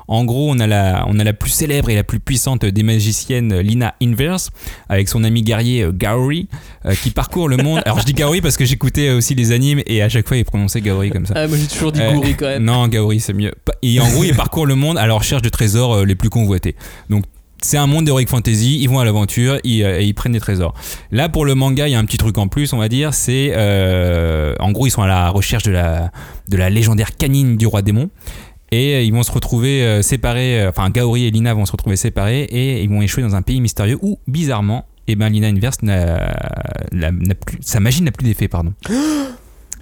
En gros, on a, la, on a la plus célèbre et la plus puissante des magiciennes, Lina Inverse, avec son ami guerrier euh, Gaori, euh, qui parcourt le monde. Alors je dis Gaori parce que j'écoutais aussi les animes et à chaque fois il prononçait Gaori comme ça. Ah, moi j'ai toujours dit Euh, Gouri quand même. Non, Gaori c'est mieux. Et en gros, il parcourt le monde à la recherche de trésors euh, les plus convoités. Donc c'est un monde d'Heroic Fantasy, ils vont à l'aventure euh, et ils prennent des trésors. Là, pour le manga, il y a un petit truc en plus, on va dire, c'est euh, en gros, ils sont à la recherche de la, de la légendaire canine du roi démon. Et euh, ils vont se retrouver séparés, enfin Gaori et Lina vont se retrouver séparés et ils vont échouer dans un pays mystérieux où, bizarrement, eh ben, Lina Inverse n'a plus, sa magie n'a plus d'effet, pardon. (gasps)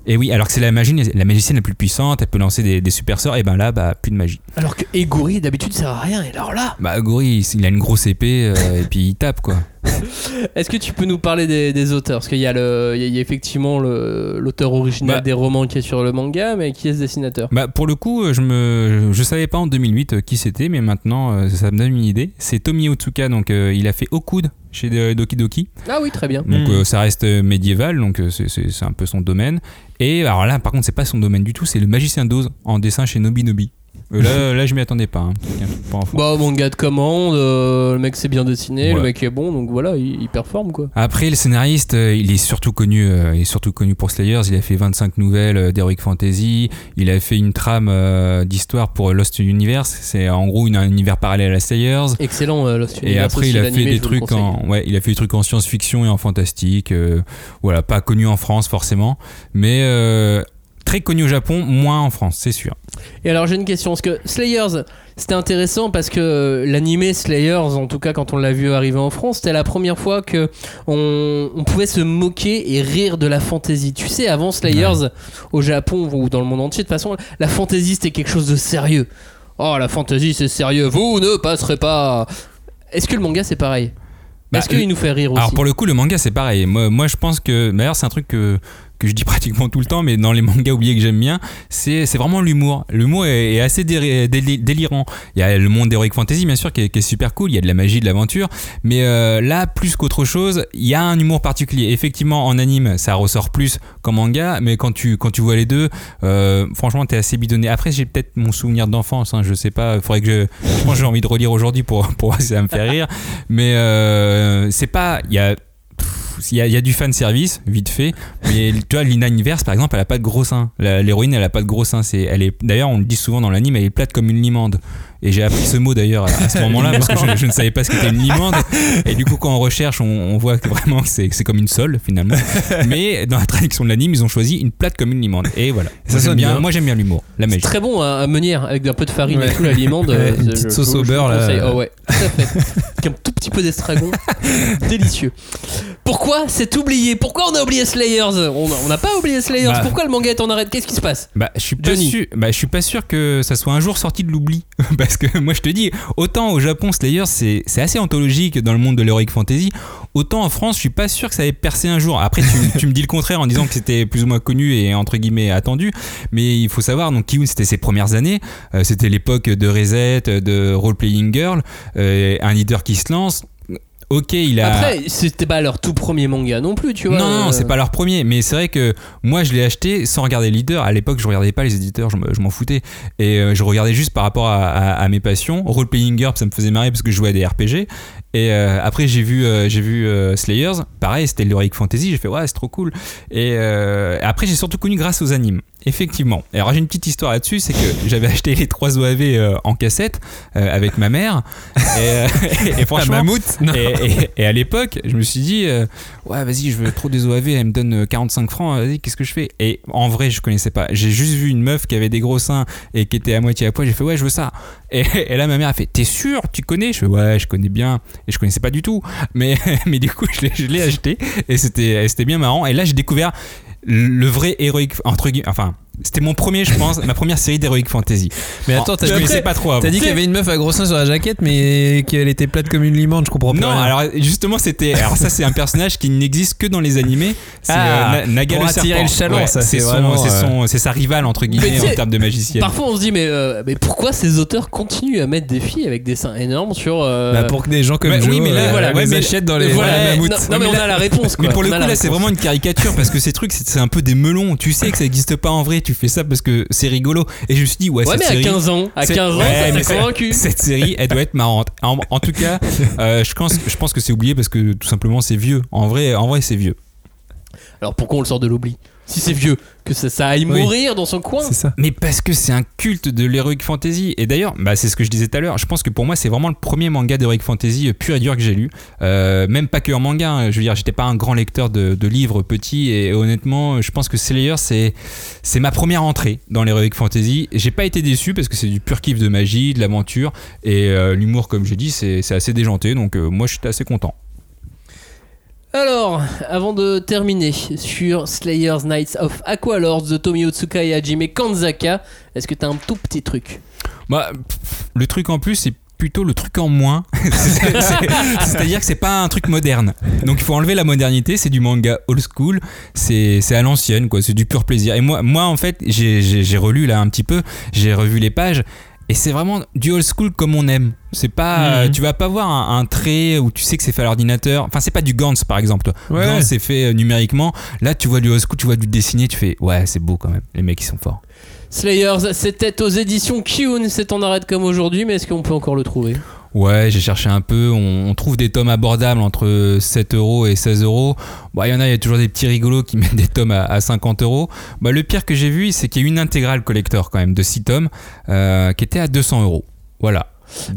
Et oui, alors que c'est la magie, la magicienne la plus puissante, elle peut lancer des, des super sorts, et ben là, bah, plus de magie. Alors que Eguri d'habitude sert à rien, et alors là, Bah, Gaori, il a une grosse épée, euh, et puis il tape, quoi. (laughs) est-ce que tu peux nous parler des, des auteurs? Parce qu'il y, a le- il y a- il y a effectivement l'auteur original Bah. des romans qui est sur le manga, mais qui est ce dessinateur? Bah, pour le coup, euh, je me, je savais pas en 2008 euh, qui c'était, mais maintenant, ça me donne une idée. C'est Tomi Otsuka, donc euh, il a fait Okud chez euh, Doki Doki. Ah oui, très bien. Donc Mm. euh, ça reste euh, médiéval, donc c'est- c'est c'est un peu son domaine. Et alors là, par contre, c'est pas son domaine du tout, c'est le magicien d'Oz en dessin chez Nobi Nobi. Euh, là, là, je m'y attendais pas. hein. Info. Bah, manga de commande, euh, le mec c'est bien dessiné, le mec est bon, donc voilà, il, il performe quoi. Après, le scénariste, euh, il est surtout connu, euh, il est surtout connu pour Slayers. Il a fait 25 nouvelles d'Heroic Fantasy. Il a fait une trame d'histoire pour Lost Universe. C'est en gros une- un univers parallèle à Slayers. Excellent, Lost Et Universe après, aussi, il a fait des trucs en, ouais, il a fait des trucs en science-fiction et en fantastique. voilà, pas connu en France forcément, mais très connu au Japon, moins en France, c'est sûr. Et alors j'ai une question, parce que Slayers, c'était intéressant parce que euh, l'animé Slayers, en tout cas quand on l'a vu arriver en France, c'était la première fois que on, on pouvait se moquer et rire de la fantasy. Tu sais, avant Slayers, au Japon ou dans le monde entier, de toute façon, la fantasy c'était quelque chose de sérieux. Oh, la fantasy c'est sérieux, vous ne passerez pas. Est-ce que le manga c'est pareil? Bah, Est-ce qu'il nous fait rire aussi? Alors pour le coup, le manga c'est pareil. Moi, moi je pense que, d'ailleurs c'est un truc que, que je dis pratiquement tout le temps, mais dans les mangas oubliés que j'aime bien, c'est vraiment l'humour. L'humour est, assez délirant. Il y a le monde d'Heroic Fantasy bien sûr qui est, super cool, il y a de la magie, de l'aventure, mais euh, là plus qu'autre chose, il y a un humour particulier. Effectivement en anime ça ressort plus qu'en manga, mais quand tu, quand tu vois les deux, euh, franchement t'es assez bidonné. Après j'ai peut-être mon souvenir d'enfance, hein, je sais pas, faudrait que je... J'ai envie de relire aujourd'hui pour, pour (laughs) ça me fait rire, mais euh, c'est pas... Il y a il y, a, il y a du fan service vite fait mais (laughs) tu vois Lina Inverse par exemple elle a pas de gros seins. L'héroïne elle a pas de gros seins. C'est elle est d'ailleurs on le dit souvent dans l'anime elle est plate comme une limande. Et j'ai appris ce mot d'ailleurs à, à ce moment là parce que je, je ne savais pas ce qu'était une limande. Et du coup quand on recherche on, on voit que vraiment que c'est c'est comme une sole finalement. Mais dans la traduction de l'anime ils ont choisi une plate comme une limande. Et voilà. Ça Moi, j'aime bien, moi j'aime bien l'humour la C'est magie très bon à, à meunière avec un peu de farine et tout, la limande. Ouais, (laughs) euh, une petite je- sauce je au beurre, là. Oh ouais, tout à fait. Avec un tout petit peu d'estragon. (laughs) Délicieux. Pourquoi c'est oublié? Pourquoi on a oublié Slayers? On n'a pas oublié Slayers. Bah. Pourquoi le manga est en arrêt? Qu'est-ce qui se passe? Bah, je suis pas Johnny. sûr. Bah, je suis pas sûr que ça soit un jour sorti de l'oubli, (laughs) parce que moi je te dis, autant au Japon Slayer c'est c'est assez anthologique dans le monde de l'heroic fantasy, autant en France je suis pas sûr que ça ait percé un jour. Après tu, tu me dis le contraire en disant que c'était plus ou moins connu et entre guillemets attendu, mais il faut savoir donc Kiun c'était ses premières années, Euh, c'était l'époque de Reset, de Role Playing Girl, euh, un leader qui se lance. Ok, il a. Après, c'était pas leur tout premier manga non plus, tu vois. Non, non, euh, c'est pas leur premier, mais c'est vrai que moi je l'ai acheté sans regarder le leader. À l'époque, je regardais pas les éditeurs, je me- je m'en foutais. Et euh, je regardais juste par rapport à, à- à mes passions. Role Playing Girl, ça me faisait marrer parce que je jouais à des RPG. Et euh, après, j'ai vu, euh, j'ai vu Slayers, pareil, c'était l'Heroic Fantasy. J'ai fait, ouais, c'est trop cool. Et après, j'ai surtout connu grâce aux animes. Effectivement. Et alors, j'ai une petite histoire là-dessus c'est que j'avais acheté les trois OAV euh, en cassette euh, avec ma mère. Et, euh, et (laughs) franchement. mammouth. Et, et- et à l'époque, je me suis dit, euh, ouais, vas-y, je veux trop des OAV, elle me donne euh, 45 francs, vas-y, qu'est-ce que je fais? Et en vrai, je connaissais pas. J'ai juste vu une meuf qui avait des gros seins et qui était à moitié à poil, j'ai fait, ouais, je veux ça. Et, là, ma mère a fait, t'es sûr? Tu connais? Je fais, ouais, je connais bien. Et je connaissais pas du tout. Mais, (laughs) mais du coup, je l'ai- acheté et c'était c'était bien marrant. Et là, j'ai découvert le vrai héroïque, entre guillemets, enfin, C'était mon premier, je pense, ma première série d'Heroic Fantasy. Mais attends, t'as connaissais pas trop avant. T'as dit qu'il y avait une meuf à gros seins sur la jaquette, mais qu'elle était plate comme une limande, je comprends pas. Non, rien. alors justement, c'était. Alors, ça, c'est un personnage qui n'existe que dans les animés. C'est Ah, euh, Na- Naga le serpent. le ça, c'est c'est euh, c'est sa rivale, entre guillemets, en termes de magicienne. Parfois on se dit mais, euh, mais pourquoi ces auteurs continuent à mettre des filles avec des seins énormes sur... euh, Bah, pour que des gens comme Bah, Joe oui, mais là, voilà, mais- achètent dans les, voilà, non, mammouths. non, mais on a la réponse. Mais pour le coup, là, c'est vraiment une caricature parce que ces trucs, c'est c'est un peu des melons. Tu sais que ça n'existe pas en vrai. Tu fais ça parce que c'est rigolo. Et je me suis dit, ouais, Ouais cette mais à série. 15 ans, à c'est- 15 ans Ouais, ça convaincu. Cette série, elle doit être marrante. En, en tout cas, (laughs) euh, je, pense, je pense que c'est oublié parce que tout simplement c'est vieux. En vrai, en vrai c'est vieux. Alors pourquoi on le sort de l'oubli? Si c'est vieux, que ça, ça aille Oui. mourir dans son coin C'est ça. Mais parce que c'est un culte de l'heroic fantasy. Et d'ailleurs, bah, c'est ce que je disais tout à l'heure. Je pense que pour moi, c'est vraiment le premier manga d'heroic fantasy euh, pur et dur que j'ai lu. Euh, même pas que en manga. hein. Je veux dire, j'étais pas un grand lecteur de, de livres petits. Et honnêtement, je pense que Slayer, c'est c'est ma première entrée dans l'heroic fantasy. J'ai pas été déçu parce que c'est du pur kiff de magie, de l'aventure. Et euh, l'humour, comme j'ai dit, c'est c'est assez déjanté. Donc euh, moi, j'étais assez content. Alors, avant de terminer sur Slayers Knights of Aqualords de Tomio Tsuka et Hajime Kanzaka, est-ce que t'as un tout petit truc? Bah, le truc en plus, c'est plutôt le truc en moins. (laughs) C'est- c'est- C'est-à-dire que c'est pas un truc moderne. Donc il faut enlever la modernité, c'est du manga old school, c'est à l'ancienne, c'est du pur plaisir. Et moi, en fait, j'ai relu là un petit peu, j'ai revu les pages. Et c'est vraiment du old school comme on aime. C'est pas, Mhm. tu vas pas voir un, un trait où tu sais que c'est fait à l'ordinateur. Enfin, c'est pas du Gantz par exemple. Ouais. Gantz c'est fait euh, numériquement. Là, tu vois du old school, tu vois du dessiné, tu fais ouais, c'est beau quand même. Les mecs ils sont forts. Slayers, c'était aux éditions Kyun, c'est en arrêt comme aujourd'hui, mais est-ce qu'on peut encore le trouver? Ouais, j'ai cherché un peu. On, on trouve des tomes abordables entre 7 euros et 16 euros. Bon, il y en a, il y a toujours des petits rigolos qui (laughs) mettent des tomes à, à 50 euros. Bah, le pire que j'ai vu, c'est qu'il y a une intégrale collector quand même de 6 tomes euh, qui était à 200 euros. Voilà.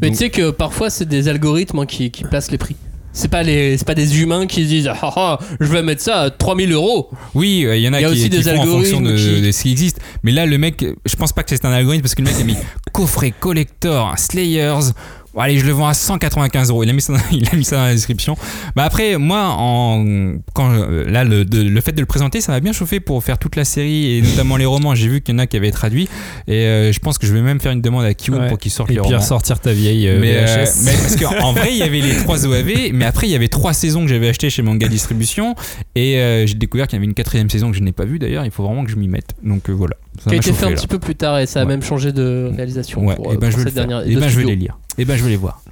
Mais Donc- tu sais que parfois c'est des algorithmes hein, qui, qui placent les prix. C'est pas, les, pas des humains qui se disent ah, ah, je vais mettre ça à 3000 euros. Oui, euh, il y en a, Il y a qui, aussi qui des font en fonction de, algorithmes qui- de ce qui existe. Mais là, le mec, je pense pas que c'est un algorithme parce que le mec a mis (laughs) coffret collector, Slayers. Bon, allez, je le vends à 195 euros. Il a mis ça, dans- (laughs) il a mis ça dans la description. Bah après, moi, en, quand là, le, de- le fait de le présenter, ça m'a bien chauffé pour faire toute la série et (laughs) notamment les romans. J'ai vu qu'il y en a qui avaient traduit et euh, je pense que je vais même faire une demande à Kiwood Ouais. pour qu'il sorte Et les puis romans. ressortir ta vieille euh, Mais, euh, mais parce (laughs) qu'en vrai, il y avait les trois OAV, mais après, il y avait trois saisons que j'avais achetées chez Manga Distribution. Et euh, j'ai découvert qu'il y avait une quatrième saison que je n'ai pas vue d'ailleurs. Il faut vraiment que je m'y mette. Donc euh, voilà. Ça Qui a été chauffé, fait un là. petit peu plus tard et ça a Ouais. même changé de réalisation Ouais, pour, et euh, ben pour je vais le cette faire. dernière. Et de ben je vais les lire. Et ben je vais les voir.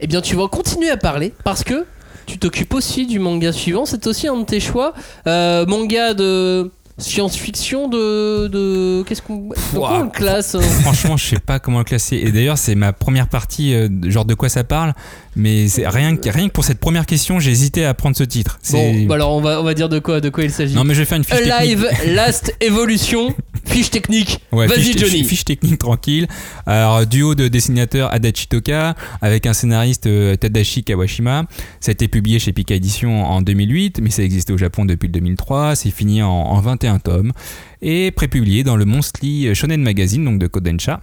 Eh bien, tu vas continuer à parler parce que tu t'occupes aussi du manga suivant. C'est aussi un de tes choix. Euh, manga de science-fiction de. de... Qu'est-ce qu'on. Le classe hein (laughs) Franchement, je sais pas comment le classer. Et d'ailleurs, c'est ma première partie, euh, genre de quoi ça parle. Mais c'est rien, que- rien que pour cette première question, j'ai hésité à prendre ce titre. Bon, bah alors on va, on va dire de quoi, de quoi il s'agit. Non, mais je vais faire une fiche technique. Last Evolution, (laughs) fiche technique. Ouais, Vas-y, fiche, Johnny. Fiche technique tranquille. Alors, duo de dessinateurs Adachi Toka avec un scénariste euh, Tadashi Kawashima. Ça a été publié chez Pika Édition en 2008, mais ça existait au Japon depuis le 2003. C'est fini en, en 21 tomes et prépublié dans le Monthly Shonen Magazine, donc de Kodensha.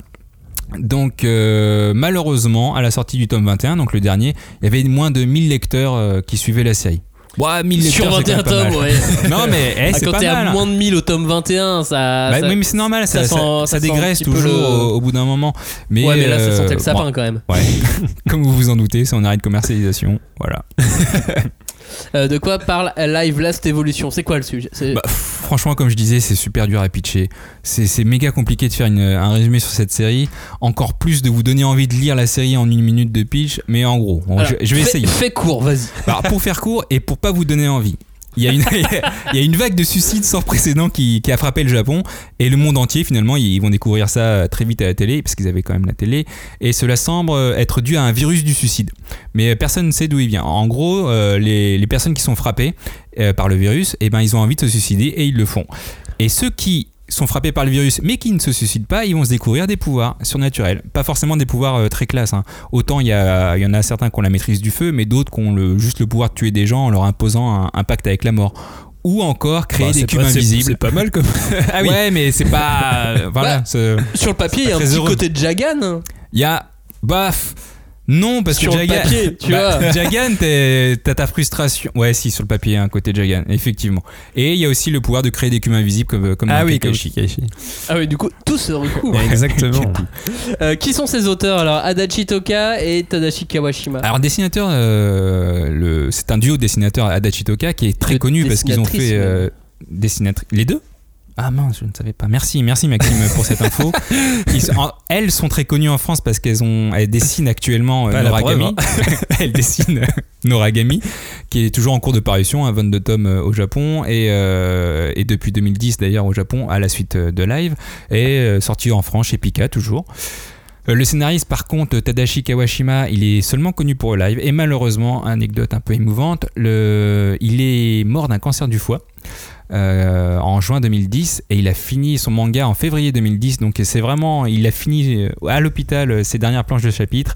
Donc euh, malheureusement, à la sortie du tome 21, donc le dernier, il y avait moins de 1000 lecteurs euh, qui suivaient la série. Ouais, 1000 Sur lecteurs, c'est quand 21 même pas tomes, ouais. Non mais eh, Ah, c'est quand t'es à moins de 1000 au tome 21, ça. Bah ça- oui, mais c'est normal, ça, ça ça, sent- dégraisse toujours le- au, au bout d'un moment. Mais, ouais, mais là, ça euh, sentait le sapin bon, quand même. ouais, (laughs) comme vous vous en doutez, c'est en arrêt de commercialisation. Voilà. (laughs) Euh, de quoi parle Alive Last Evolution? C'est quoi le sujet? Bah, franchement, comme je disais, c'est super dur à pitcher. C'est méga compliqué de faire une- un résumé sur cette série. Encore plus de vous donner envie de lire la série en une minute de pitch. Mais en gros, Alors, je, je vais fais- essayer. Fais court, vas-y. Pour faire court et pour pas vous donner envie. (laughs) Il y, a une, vague de suicides sans précédent qui, a frappé le Japon. Et le monde entier finalement ils vont découvrir ça très vite à la télé parce qu'ils avaient quand même la télé. Et cela semble être dû à un virus du suicide. Mais personne ne sait d'où il vient. En gros euh, les, personnes qui sont frappées euh, par le virus et ben ils ont envie de se suicider et ils le font. Et ceux qui sont frappés par le virus mais qui ne se suicident pas, ils vont se découvrir des pouvoirs surnaturels. Pas forcément des pouvoirs euh, très classe. hein. Autant il y, a- il y en a certains qui ont la maîtrise du feu, mais d'autres qui ont le, juste le pouvoir de tuer des gens en leur imposant un, un pacte avec la mort. Ou encore créer Bah, des cubes pas- invisibles. C'est pas mal comme. (laughs) ah oui. Ouais, mais c'est pas. euh, (laughs) voilà. Bah, Sur le papier, il y a un petit heureux. côté de Jagan. Il y a. Baf. Non, parce Sur que le Jagan, papier, tu Bah, vois. (laughs) Jagan, t'as ta frustration. Ouais, si, sur le papier, un côté Jagan, effectivement. Et il y a aussi le pouvoir de créer des culs invisibles comme, comme Ah oui, comme. Kakashi. Ah oui, du coup, tout se recouvre. (laughs) Exactement. (laughs) Euh, qui sont ces auteurs alors? Adachi Toka et Tadashi Kawashima. Alors, dessinateur, euh, le, c'est un duo de dessinateurs Adachi Toka qui est très De connu parce qu'ils ont fait euh, Les deux? Ah mince, je ne savais pas. Merci, merci Maxime pour cette info. (laughs) Ils sont- en- elles sont très connues en France parce qu'elles ont, elles dessinent actuellement euh, Noragami. (laughs) elles dessinent euh, Noragami, qui est toujours en cours de parution, à 22 tomes euh, au Japon et, et depuis 2010 d'ailleurs au Japon à la suite de Live et sorti en France chez Pika toujours. Le scénariste, par contre, Tadashi Kawashima, il est seulement connu pour le live et malheureusement, anecdote un peu émouvante, le, il est mort d'un cancer du foie. Euh, en juin 2010 et il a fini son manga en février 2010 donc c'est vraiment il a fini euh, à l'hôpital euh, ses dernières planches de chapitre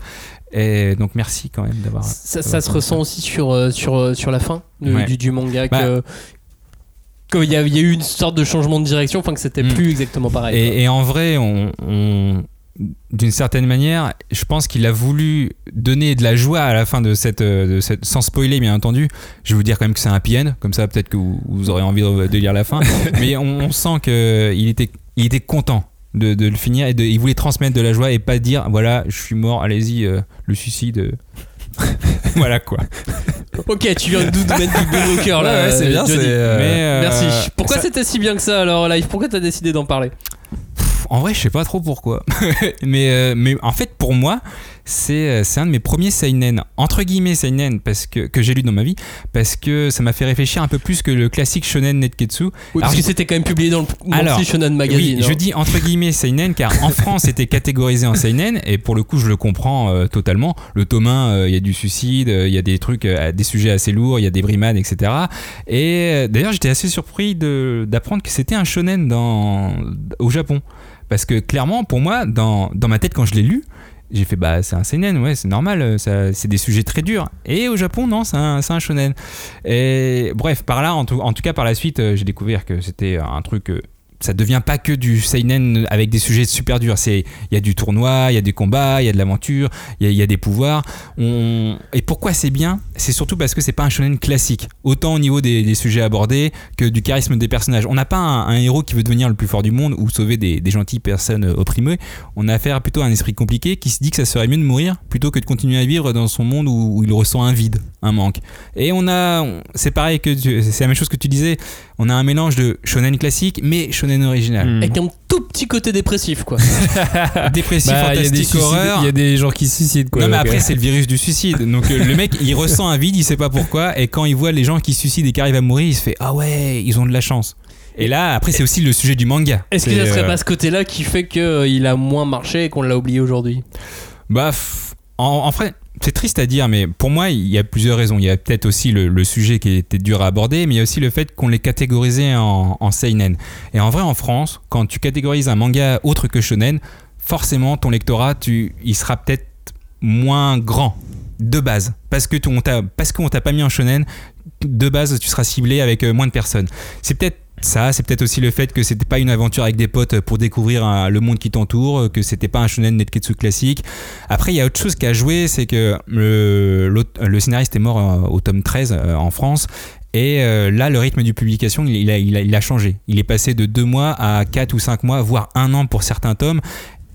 et donc merci quand même d'avoir Ça, ça se ressent aussi sur, sur, sur la fin de- Ouais. du, du manga Bah. que qu'il y, y a eu une sorte de changement de direction, enfin que c'était Mm. plus exactement pareil. Et, et en vrai, on, on- d'une certaine manière, je pense qu'il a voulu donner de la joie à la fin de cette, euh, de cette sans spoiler bien entendu. Je vais vous dire quand même que c'est un happy end, comme ça peut-être que vous, vous aurez envie de, de lire la fin. (laughs) Mais on, on sent que il était, il était content. De, de le finir et de, il voulait transmettre de la joie et pas dire voilà je suis mort allez-y euh, le suicide euh. (laughs) voilà quoi (laughs) Ok, tu viens de nous mettre du bon au cœur là. Ouais, ouais, c'est bien, euh, Mais, euh, Merci. Pourquoi ça- c'était si bien que ça alors live Pourquoi t'as décidé d'en parler? En vrai, je sais pas trop pourquoi. (laughs) mais, euh, mais en fait, pour moi, c'est euh, c'est un de mes premiers seinen, entre guillemets seinen, parce que, que j'ai lu dans ma vie, parce que ça m'a fait réfléchir un peu plus que le classique shonen Netketsu. Oui, Alors, Parce que c'était quand même publié dans le Alors, Shonen Magazine. oui, je hein. dis entre guillemets seinen car en (laughs) France c'était catégorisé en seinen et pour le coup je le comprends euh, totalement. Le tome 1, euh, il y a du suicide, euh, il y a des trucs, des sujets assez lourds, il y a des brimades, etc. Et d'ailleurs j'étais assez surpris d'apprendre que c'était un shonen dans, au Japon. Parce que clairement pour moi, dans, ma tête quand je l'ai lu, j'ai fait bah c'est un seinen, ouais c'est normal, euh, c'est des sujets très durs. Et au Japon non, c'est un, un shonen. Et bref, par là, en tout, cas par la suite, euh, j'ai découvert que c'était un truc. Ça devient pas que du seinen avec des sujets super durs. Il y a du tournoi, il y a des combats, il y a de l'aventure, il y, a- des pouvoirs. Et pourquoi c'est bien? C'est surtout parce que c'est pas un shonen classique, autant au niveau des, sujets abordés que du charisme des personnages. On n'a pas un, héros qui veut devenir le plus fort du monde ou sauver des, gentilles personnes opprimées. On a affaire plutôt à un esprit compliqué qui se dit que ça serait mieux de mourir plutôt que de continuer à vivre dans son monde où, où il ressent un vide, un manque. Et on a, c'est pareil que c'est la même chose que tu disais. On a un mélange de shonen classique mais shonen original. Hmm. Avec un tout petit côté dépressif quoi. (laughs) Dépressif, Bah, il y a des fantastique, horreur. Il y a des gens qui se suicident quoi. non mais après euh, c'est le virus du suicide. Donc euh, le mec il ressent un vide, il sait pas pourquoi et quand il voit les gens qui se suicident et qui arrivent à mourir, il se fait ah ouais, ils ont de la chance. Et là après c'est aussi le sujet du manga. Est-ce que C'est, ça serait euh, pas ce côté-là qui fait qu'il a moins marché et qu'on l'a oublié aujourd'hui? Bah, en, en fait, c'est triste à dire, mais pour moi, il y a plusieurs raisons. Il y a peut-être aussi le, sujet qui était dur à aborder, mais il y a aussi le fait qu'on les catégorisait en, en seinen. Et en vrai, en France, quand tu catégorises un manga autre que shonen, forcément, ton lectorat, tu, il sera peut-être moins grand de base, parce que tu- on t'a, t'a pas mis en shonen. De base, tu seras ciblé avec euh, moins de personnes. C'est peut-être ça, c'est peut-être aussi le fait que c'était pas une aventure avec des potes pour découvrir euh, le monde qui t'entoure, que c'était pas un shonen netketsu classique. Après, il y a autre chose qui a joué, c'est que le, l'autre- le scénariste est mort euh, au tome 13 euh, en France. Et euh, là, le rythme de publication, il, a, il, a, changé. Il est passé de deux mois à 4 ou 5 mois, voire un an pour certains tomes.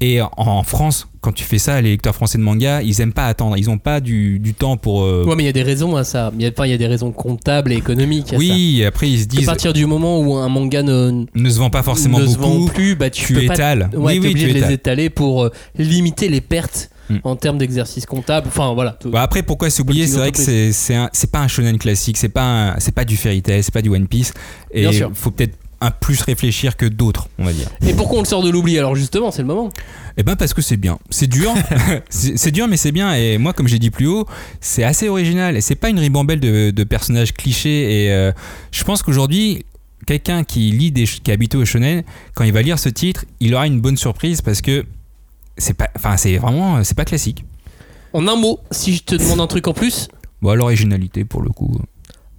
Et en France, quand tu fais ça, les lecteurs français de manga, ils aiment pas attendre. Ils ont pas du, du temps pour. euh, Ouais, mais il y a des raisons à ça. Il y a, enfin, il y a des raisons comptables et économiques. à ça. oui, après ils se À disent partir du moment où un manga ne, ne se vend pas forcément ne se beaucoup. vend plus, bah, tu, tu peux pas étales. Ouais, Oui, oui, tu de les étales. étaler pour euh, limiter les pertes Mm. en termes d'exercice comptable. Enfin voilà. Bah après, pourquoi s'oublier? C'est vrai que c'est c'est pas un shonen classique, c'est pas c'est pas du fairy tail, c'est pas du One Piece, et sûr. faut peut-être plus réfléchir que d'autres, on va dire. Et pourquoi on le sort de l'oubli Alors justement, c'est le moment. Eh ben parce que c'est bien, c'est dur, (laughs) c'est dur mais c'est bien. Et moi, comme j'ai dit plus haut, c'est assez original et c'est pas une ribambelle de, de personnages clichés. Et euh, je pense qu'aujourd'hui. Quelqu'un qui lit des qui est habitué au shonen, quand il va lire ce titre, il aura une bonne surprise parce que c'est pas, enfin c'est vraiment, c'est pas classique. En un mot, si je te demande un truc en plus, Bon, l'originalité pour le coup.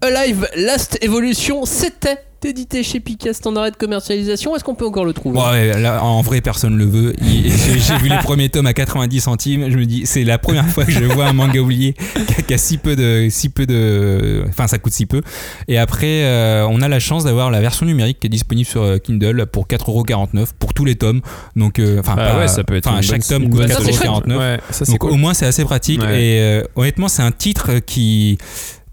Alive Last Evolution, c'était édité chez Picast en arrêt de commercialisation. Est-ce qu'on peut encore le trouver? Bon, ouais, là, en vrai, personne le veut. (laughs) J'ai vu les premiers tomes à 90 centimes. Je me dis, c'est la première fois que je vois un manga oublié qui a, qui a si peu de, si peu de, enfin, ça coûte si peu. Et après, euh, on a la chance d'avoir la version numérique qui est disponible sur euh, Kindle pour 4,49€ pour tous les tomes. Donc, euh, enfin, Bah ouais, ça peut être chaque bonne- tome coûte bonne Ça, c'est chouette. 4,49€. Ouais, ça c'est Donc cool. au moins c'est assez pratique Ouais. et euh, honnêtement c'est un titre qui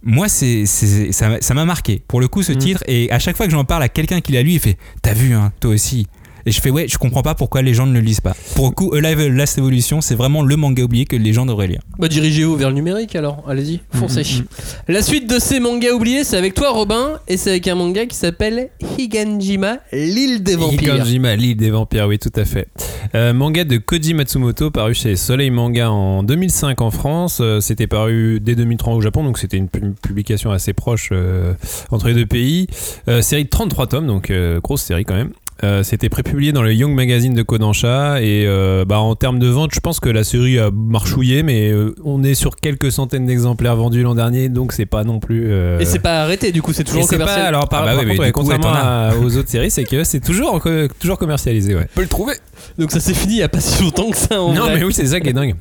moi c'est c'est- ça m'a- ça m'a marqué pour le coup ce Mm. titre et à chaque fois que j'en parle à quelqu'un qui l'a lu il fait t'as vu hein toi aussi? Et je fais ouais je comprends pas pourquoi les gens ne le lisent pas pour le coup Alive Last Evolution c'est vraiment le manga oublié que les gens devraient lire Bah dirigez-vous vers le numérique alors, allez-y, foncez. Mm, La suite de ces mangas oubliés, c'est avec toi Robin, et c'est avec un manga qui s'appelle Higanjima, l'île des vampires. Higanjima, l'île des vampires, oui, tout à fait. Euh, manga de Koji Matsumoto, paru chez Soleil Manga en 2005 en France. Euh, c'était paru dès 2003 au Japon, donc c'était une, pu- une publication assez proche euh, entre les deux pays. Euh, série de 33 tomes, donc euh, grosse série quand même. Euh, c'était prépublié dans le Young Magazine de Kodansha et euh, bah, en termes de vente, je pense que la série a marchouillé, mais euh, on est sur quelques centaines d'exemplaires vendus l'an dernier, donc c'est pas non plus. euh, Et c'est pas arrêté du coup, c'est toujours c'est commercial. pas, alors par, Ah bah par oui, contre, ouais, coup, contrairement à- aux autres séries, c'est que c'est toujours, toujours commercialisé. Ouais. peut le trouver Donc ça s'est fini il y a pas si longtemps que ça en Non, vrai. mais oui, c'est ça qui est dingue.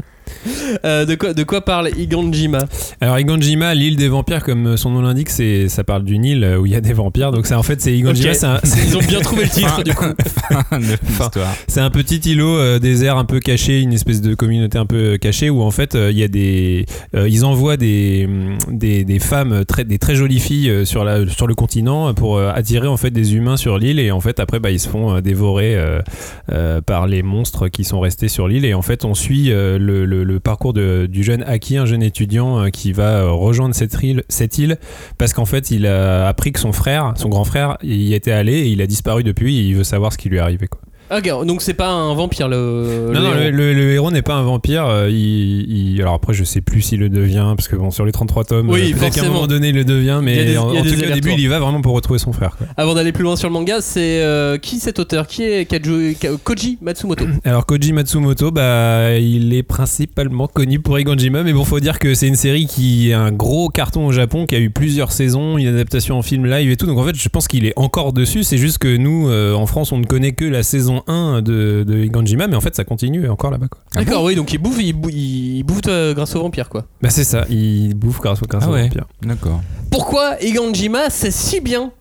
Euh, de, quoi, de quoi parle Higanjima Alors, Iganjima, l'île des vampires, comme son nom l'indique, c'est ça parle d'une île où il y a des vampires. Donc, c'est en fait, c'est Iganjima, un- Ils ont bien trouvé le titre du coup. (laughs) C'est un petit îlot euh, désert un peu caché, une espèce de communauté un peu cachée où en fait euh, il y a des, euh, ils envoient des, hum, des, des femmes très, des très jolies filles euh, sur la sur le continent pour euh, attirer en fait des humains sur l'île. Et en fait après bah, ils se font euh, dévorer euh, euh, par les monstres qui sont restés sur l'île. Et en fait on suit euh, le, le- parcours du jeune Aki, un jeune étudiant euh, qui va euh, rejoindre cette île, cette île parce qu'en fait il a appris que son frère, son grand frère, y était allé et il a disparu depuis et il veut savoir ce qui lui est arrivé. Ok, donc c'est pas un vampire le. Non, non, héros. le, le- le héros n'est pas un vampire. euh, il, il- alors après, je sais plus s'il le devient, parce que bon, sur les 33 tomes, Oui, euh, peut-être qu'à un forcément. moment donné, il le devient, mais Il y a des- en, il y a en des tout cas, au début, il y va vraiment pour retrouver son frère. quoi. Avant d'aller plus loin sur le manga, c'est euh, qui cet auteur? Qui est Kaju- Ka- Koji Matsumoto? (clears throat) Alors, Koji Matsumoto, bah, il est principalement connu pour Iganjima, mais bon, faut dire que c'est une série qui est un gros carton au Japon, qui a eu plusieurs saisons, une adaptation en film live et tout. Donc, en fait, je pense qu'il est encore dessus. C'est juste que nous, euh, en France, on ne connaît que la saison 1 de, de Iganjima, mais en fait, ça continue encore là-bas. quoi. D'accord, oui, donc il bouffe, il, bou- il bouffe euh, grâce au vampire quoi. Bah, c'est ça, il bouffe grâce, grâce Ah au ouais. vampire. d'accord Pourquoi Iganjima c'est si bien?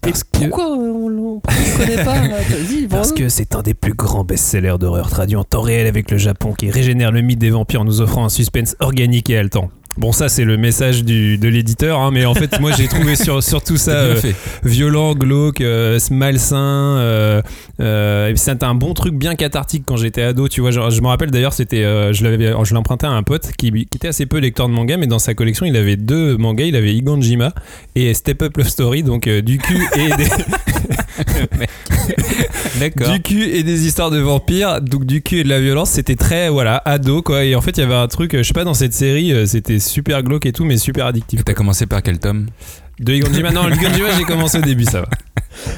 Parce Et que- pourquoi on ne connaît pas? (laughs) Vas-y, Parce que c'est un des plus grands best-sellers d'horreur traduit en temps réel avec le Japon qui régénère le mythe des vampires en nous offrant un suspense organique et haletant. Bon, ça, c'est le message du, de l'éditeur, hein, mais en fait, moi, j'ai trouvé sur, (laughs) sur tout ça euh, violent, glauque, euh, malsain. Euh, euh, c'était un bon truc bien cathartique quand j'étais ado. Tu vois, genre, je me rappelle d'ailleurs, c'était, je l'avais, je l'empruntais à un pote qui, qui était assez peu lecteur de manga, mais dans sa collection, il avait deux mangas. Il avait Iganjima et Step Up Love Story, donc du cul et des, (laughs) (laughs) d'accord du cul et des histoires de vampires, donc du cul et de la violence, c'était très voilà ado quoi. Et en fait, il y avait un truc, euh, je sais pas, dans cette série, euh, c'était super glauque et tout, mais super addictif. t'as commencé par quel tome? De Iganjima, non, Iganjima, j'ai commencé au début, ça va.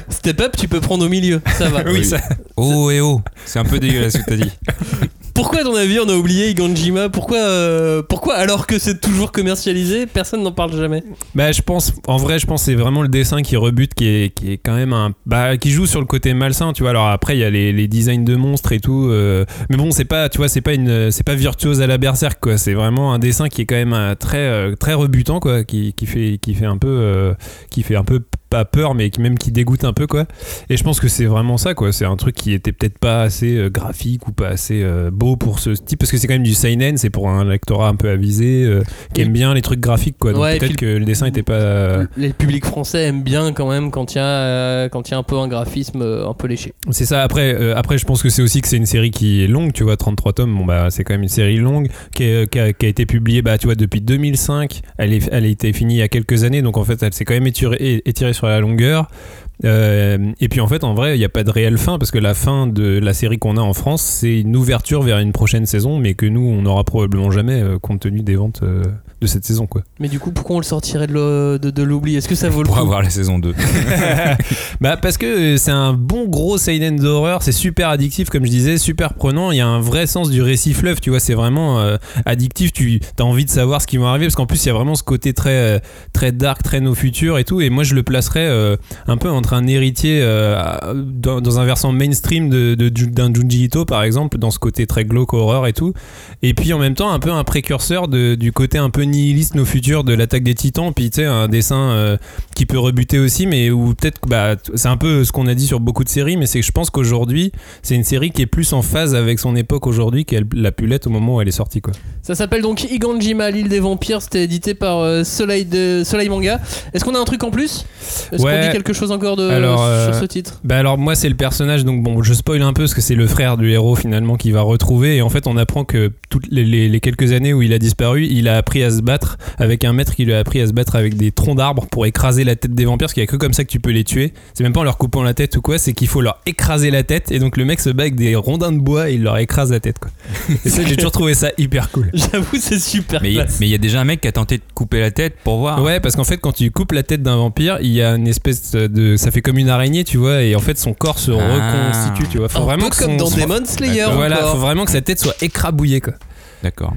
Step up, tu peux prendre au milieu, ça va. Oui, ça. oh et oh c'est un peu dégueulasse ce que t'as dit (laughs) Pourquoi, à ton avis, on a oublié Iganjima? Pourquoi, euh, pourquoi alors que c'est toujours commercialisé, personne n'en parle jamais? Bah, je pense, en vrai, je pense que c'est vraiment le dessin qui rebute, qui est, qui est quand même un. Bah, qui joue sur le côté malsain, tu vois. Alors après, il y a les, les designs de monstres et tout. euh, mais bon, c'est pas, tu vois, c'est pas une, c'est pas virtuose à la berserk, quoi. C'est vraiment un dessin qui est quand même euh, très, très rebutant, quoi. Qui, qui fait, qui fait un peu, qui fait un peu pas peur, mais qui même qui dégoûte un peu, quoi. Et je pense que c'est vraiment ça, quoi. C'est un truc qui était peut-être pas assez euh, graphique ou pas assez euh, beau pour ce type, parce que c'est quand même du seinen, c'est pour un lectorat un peu avisé, euh, qui aime bien les trucs graphiques, quoi. Donc Ouais, peut-être que le dessin était pas. euh, Le public français aime bien quand même quand il y, a, euh, quand il y a un peu un graphisme un peu léché. C'est ça. Après, euh, après, je pense que c'est aussi que c'est une série qui est longue, tu vois, 33 tomes. Bon, bah, c'est quand même une série longue qui, est- qui a, qui a été publiée, bah, tu vois, depuis 2005. Elle, est, elle a été finie il y a quelques années, donc en fait, elle s'est quand même étirée, étirée sur la longueur. Euh, et puis en fait, en vrai, il n'y a pas de réelle fin parce que la fin de la série qu'on a en France, c'est une ouverture vers une prochaine saison, mais que nous, on n'aura probablement jamais euh, compte tenu des ventes euh, de cette saison quoi. Mais du coup, pourquoi on le sortirait de l'o- de de l'oubli? Est-ce que ça vaut le Pour coup? avoir la saison 2. (laughs) Bah parce que euh, c'est un bon gros seinen d'horreur, c'est super addictif comme je disais, super prenant, il y a un vrai sens du récit fleuve, tu vois, c'est vraiment euh, addictif, tu as envie de savoir ce qui va arriver parce qu'en plus il y a vraiment ce côté très euh, très dark, très nos futurs et tout et moi je le placerais euh, un peu entre un héritier euh, dans, dans un versant mainstream de, de- d'un Junji Ito par exemple, dans ce côté très glauque horreur et tout et puis en même temps un peu un précurseur de- du côté un peu nihiliste nos futurs de l'attaque des titans, puis tu sais un dessin euh, qui peut rebuter aussi, mais où peut-être bah, c'est un peu ce qu'on a dit sur beaucoup de séries, mais c'est que je pense qu'aujourd'hui, c'est une série qui est plus en phase avec son époque aujourd'hui qu'elle l'a pu l'être au moment où elle est sortie. Quoi. Ça s'appelle donc Iganjima, l'île des vampires. C'était édité par euh, Soleil, de, Soleil Manga. Est-ce qu'on a un truc en plus? Est-ce Ouais. qu'on dit quelque chose encore de, Alors, euh, sur ce titre? Bah alors moi c'est le personnage, donc bon je spoil un peu parce que c'est le frère du héros finalement qui va retrouver, et en fait on apprend que toutes les, les- les quelques années où il a disparu, il a appris à se battre avec un maître qui lui a appris à se battre avec des troncs d'arbres pour écraser la tête des vampires, parce qu'il y a que comme ça que tu peux les tuer. C'est même pas en leur coupant la tête ou quoi, c'est qu'il faut leur écraser la tête, et donc le mec se bat avec des rondins de bois et il leur écrase la tête quoi. (laughs) Et ça j'ai toujours trouvé ça hyper cool. J'avoue, c'est super Mais il classe. mais il y a déjà un mec qui a tenté de couper la tête pour voir. Ouais, parce qu'en fait, quand tu coupes la tête d'un vampire, il y a une espèce de. Ça fait comme une araignée, tu vois, et en fait, son corps se Ah. reconstitue, tu vois. Faut Un vraiment peu que comme son- dans son- Demon Slayer. Voilà, faut vraiment que sa tête soit écrabouillée, quoi. D'accord.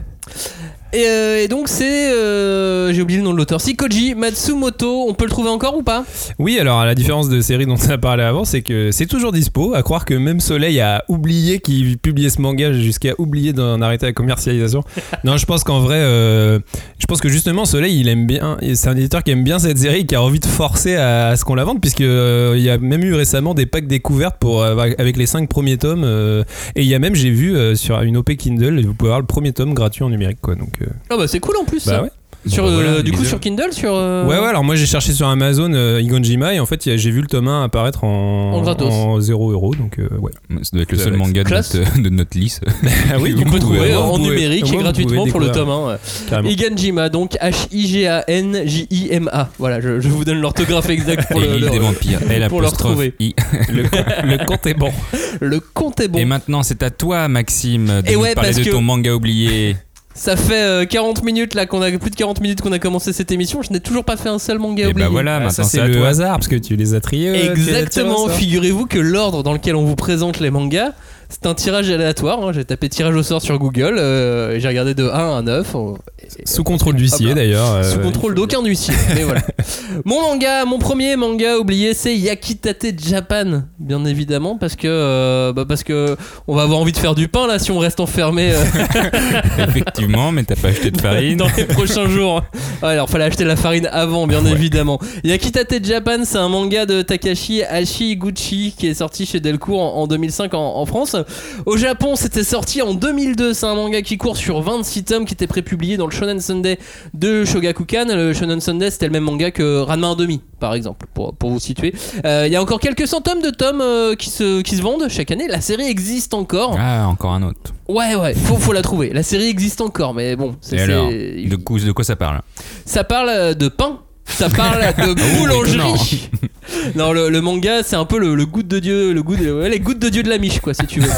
Et, euh, et donc c'est, euh, j'ai oublié le nom de l'auteur, Sikoji Matsumoto. On peut le trouver encore ou pas? Oui, alors à la différence de séries dont on a parlé avant, c'est que c'est toujours dispo. À croire que même Soleil a oublié qu'il publiait ce manga jusqu'à oublier d'en arrêter la commercialisation. (laughs) non, je pense qu'en vrai, euh, je pense que justement Soleil, il aime bien. C'est un éditeur qui aime bien cette série, qui a envie de forcer à, à ce qu'on la vende, puisque il y a même eu récemment des packs découvertes pour euh, avec les 5 premiers tomes. et il y a même, j'ai vu sur une OP Kindle, vous pouvez avoir le premier tome gratuit en numérique, quoi. Donc Ah bah c'est cool en plus. bah ça. ouais. Sur, Bon, bah, euh, voilà, du coup sur Kindle, sur. euh, Ouais, ouais, alors moi j'ai cherché sur Amazon euh, Igonjima et en fait j'ai vu le tome 1 apparaître en, En gratos. en 0 euros donc euh, ouais. Ça doit être le seul manga de notre, de notre liste. (laughs) Ah oui, (laughs) On peut trouver en pouvez- numérique et gratuitement pour le tome 1. ouais. Carrément. Iganjima, donc H-I-G-A-N-J-I-M-A. Voilà, je, je vous donne l'orthographe exacte pour Et le, le- des vampires. Pour le retrouver. I. (laughs) le, le compte est bon. le compte est bon. Et maintenant, c'est à toi, Maxime, de Et nous ouais, parler de ton manga oublié. Ça fait euh, 40 minutes là qu'on a plus de 40 minutes qu'on a commencé cette émission. Je n'ai toujours pas fait un seul manga Et oublié. bah voilà, Ah, maintenant ça c'est le hasard parce que tu les as triés. euh, Exactement. Figurez-vous que l'ordre dans lequel on vous présente les mangas, c'est un tirage aléatoire. hein. J'ai tapé tirage au sort sur Google euh, et j'ai regardé de 1 à 9. on- et- Sous contrôle d'huissier d'ailleurs. euh, Sous contrôle d'aucun huissier. (laughs) Mais voilà. Mon manga, mon premier manga oublié, c'est Yakitate Japan, bien évidemment, parce que euh, bah, parce que on va avoir envie de faire du pain là si on reste enfermé euh, (laughs) Effectivement, mais t'as pas acheté de farine. dans les prochains jours. Ouais, alors fallait acheter la farine avant, bien évidemment. Yakitate Japan, c'est un manga de Takashi Hashiguchi qui est sorti chez Delcourt en, en 2005 en, en France. Au Japon, c'était sorti en 2002. C'est un manga qui court sur 26 tomes qui était prépublié dans le Shonen Sunday de Shogakukan. Le Shonen Sunday, c'était le même manga que Ranma 1,5 par exemple, pour, pour vous situer. Euh, Il y a encore quelques centaines de tomes euh, qui, se, qui se vendent chaque année. La série existe encore. Ah, encore un autre. Ouais, ouais, faut, faut la trouver. La série existe encore, mais bon, c'est- Et alors, de, de quoi ça parle? Ça parle euh, de pain. Ça parle de (laughs) boulangerie. (laughs) non, le, le manga, c'est un peu le, le goutte de Dieu, le goût de- ouais, les gouttes de Dieu de la miche, quoi, si tu veux.